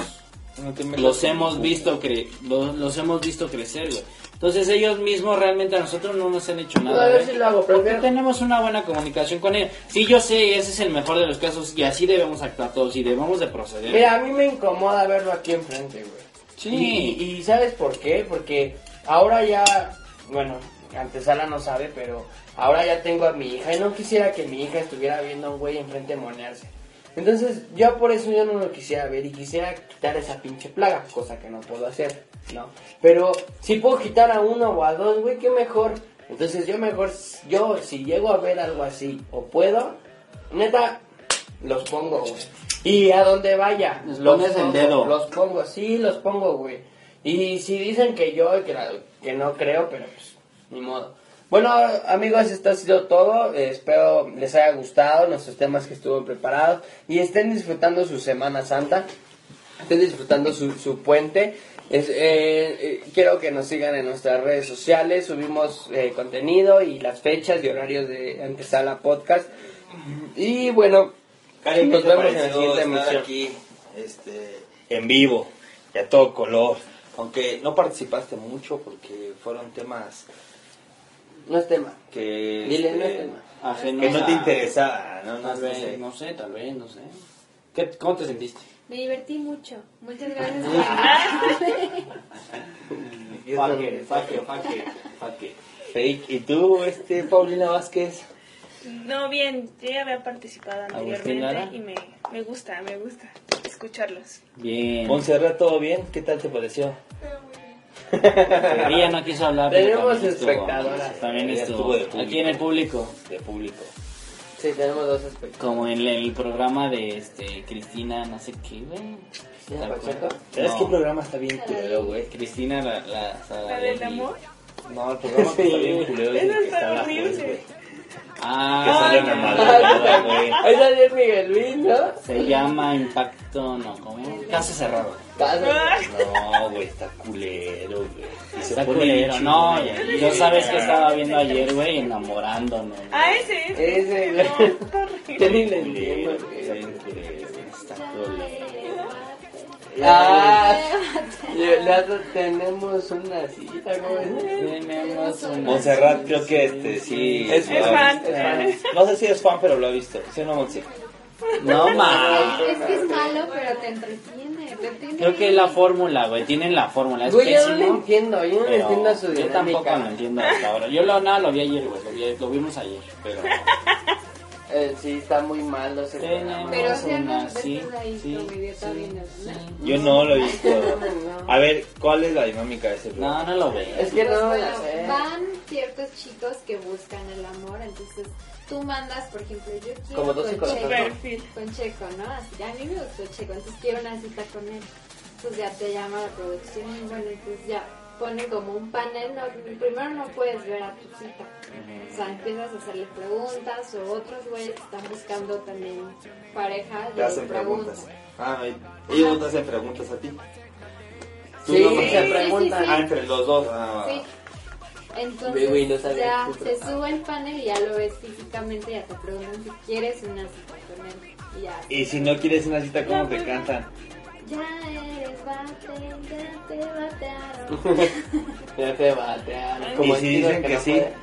No te metas los hemos visto cre los, los hemos visto crecer, güey. Entonces ellos mismos realmente a nosotros no nos han hecho a nada. ver güey. si lo hago, porque prefiero- tenemos una buena comunicación con ellos. Sí, yo sé, ese es el mejor de los casos y así debemos actuar todos y debemos de proceder. Mira, a mí me incomoda verlo aquí enfrente, güey. Sí. Y, y ¿sabes por qué? Porque ahora ya, bueno, antesala no sabe, pero ahora ya tengo a mi hija y no quisiera que mi hija estuviera viendo a un güey enfrente monearse. Entonces, yo por eso yo no lo quisiera ver y quisiera quitar esa pinche plaga, cosa que no puedo hacer, ¿no? Pero si puedo quitar a uno o a dos, güey, qué mejor. Entonces, yo mejor, yo si llego a ver algo así o puedo, neta, los pongo, güey. Y a donde vaya, los pones el pongo, dedo. Los pongo, sí, los pongo, güey. Y si dicen que yo, que, la- que no creo, pero pues, ni modo. Bueno, amigos, esto ha sido todo. Eh, espero les haya gustado nuestros temas que estuvo preparados y estén disfrutando su Semana Santa, estén disfrutando su, su puente. Es, eh, eh, quiero que nos sigan en nuestras redes sociales, subimos eh, contenido y las fechas y horarios de Antesala Podcast. Y bueno, Karen, ¿qué nos vemos en la siguiente emisión. aquí este, en vivo y a todo color? Aunque no participaste mucho porque fueron temas No es tema. que, Dile, no es este, tema. Que no te a- interesaban. No, no, Tal no vez, sé. no sé, tal vez, no sé. ¿Qué, ¿Cómo te sentiste? Me divertí mucho. Muchas gracias. por invitarme. Fuck it, fuck it, fuck it, fuck it. Fake. ¿Y tú, este, Paulina Vázquez? No, bien, yo ya había participado anteriormente y me, me gusta, me gusta escucharlos. Bien. Montserrat, ¿todo bien? ¿Qué tal te pareció? Ella no quiso hablar. Tenemos también estuvo- espectadoras. También estuvo. de. Aquí en el público. De público. Sí, tenemos dos espectáculos. Como en el programa de este Cristina, no sé qué, güey. ¿Sabes No. qué programa está bien culero, güey? Cristina, la. La, ¿La del amor? No, el programa que está bien culero Eso está horrible. güey. Que Ah, sale güey. Ahí salió el Miguel Luis, ¿no? Se llama Impacto, no, ¿cómo? Caso cerrado. No, güey, está culero, güey. Y se Está pone culero, bien no, güey. yo sabes que estaba viendo ayer, güey, enamorándonos. Ah, ese, ese. Ese, No, güey. está horrible. Ni le Culero, entiendo, güey, güey. está culero, está culero. Ah, tenemos una cita, güey. Tenemos una- Montserrat creo que este sí Es lo ha fan. visto. Es fan. No sé si es fan, pero lo ha visto. ¿Sí o no, Montse? No más. Es que es malo, pero te entretiene. Creo que es la fórmula, güey. Tienen la fórmula. Es Güey, yo no lo pésimo. entiendo, yo no pero entiendo su yo tampoco lo dinámica. entiendo hasta ahora. Yo lo, nada, lo vi ayer, güey. Lo, vi- lo vimos ayer. Pero. Eh, sí, está muy mal, no sé. Tenemos Pero si una, no, sí, ahí. Yo no lo he visto. No. A ver, ¿cuál es la dinámica de ese No, programa? no lo veo. Es que no lo a hacer. van ciertos chicos que buscan el amor, entonces tú mandas, por ejemplo, yo quiero Como con Checo, con Checo, ¿no? Así, a mí me gustó Checo, entonces quiero una cita con él. Entonces ya te llama la producción y bueno, entonces ya pone como un panel, no, primero no puedes ver a tu cita. O sea, empiezas a hacerle preguntas o otros güeyes que están buscando también pareja Te hacen preguntas. Ah, y- ellos no te hacen preguntas a ti. Tú Sí, no sí, preguntan. sí. Ah, entre los dos. Ah, Sí. Entonces no sabía ya que se sube el panel y ya lo ves físicamente, ya te preguntan si quieres una cita con él. Y ya, Y si no quieres una cita, ¿cómo te cantan? ya eres bate, ya te batearon. Ya te batean. Y Como si dicen que no sí. puede.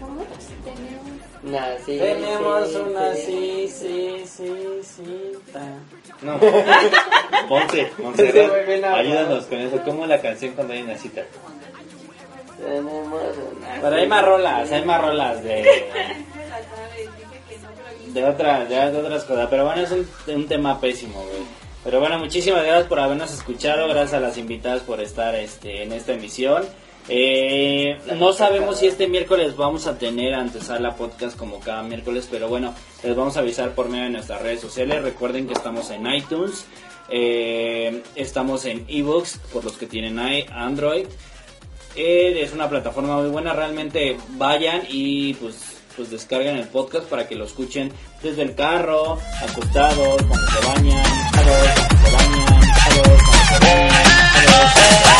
¿Cómo? Tenemos... Nah, sí, Tenemos sí, una sí. sí, sí, sí, cita. No. Ponce, Se Montserrat, ayúdanos con eso. ¿Cómo es la canción cuando hay una cita? Tenemos una Pero hay más rolas, hay más rolas de, de, otra, de, otras cosas. Pero bueno, es un, tema pésimo. Pero bueno, muchísimas gracias por habernos escuchado. Gracias a las invitadas por estar este, en esta emisión. Eh, no sabemos si este miércoles vamos a tener antesala podcast como cada miércoles, pero bueno, les vamos a avisar por medio de nuestras redes sociales. Recuerden que estamos en iTunes, eh, estamos en ebooks por los que tienen Android. Eh, es una plataforma muy buena, realmente vayan y pues, pues descarguen el podcast para que lo escuchen desde el carro, acostados, cuando se bañan, cuando se bañan, cuando se bañan, cuando se bañan.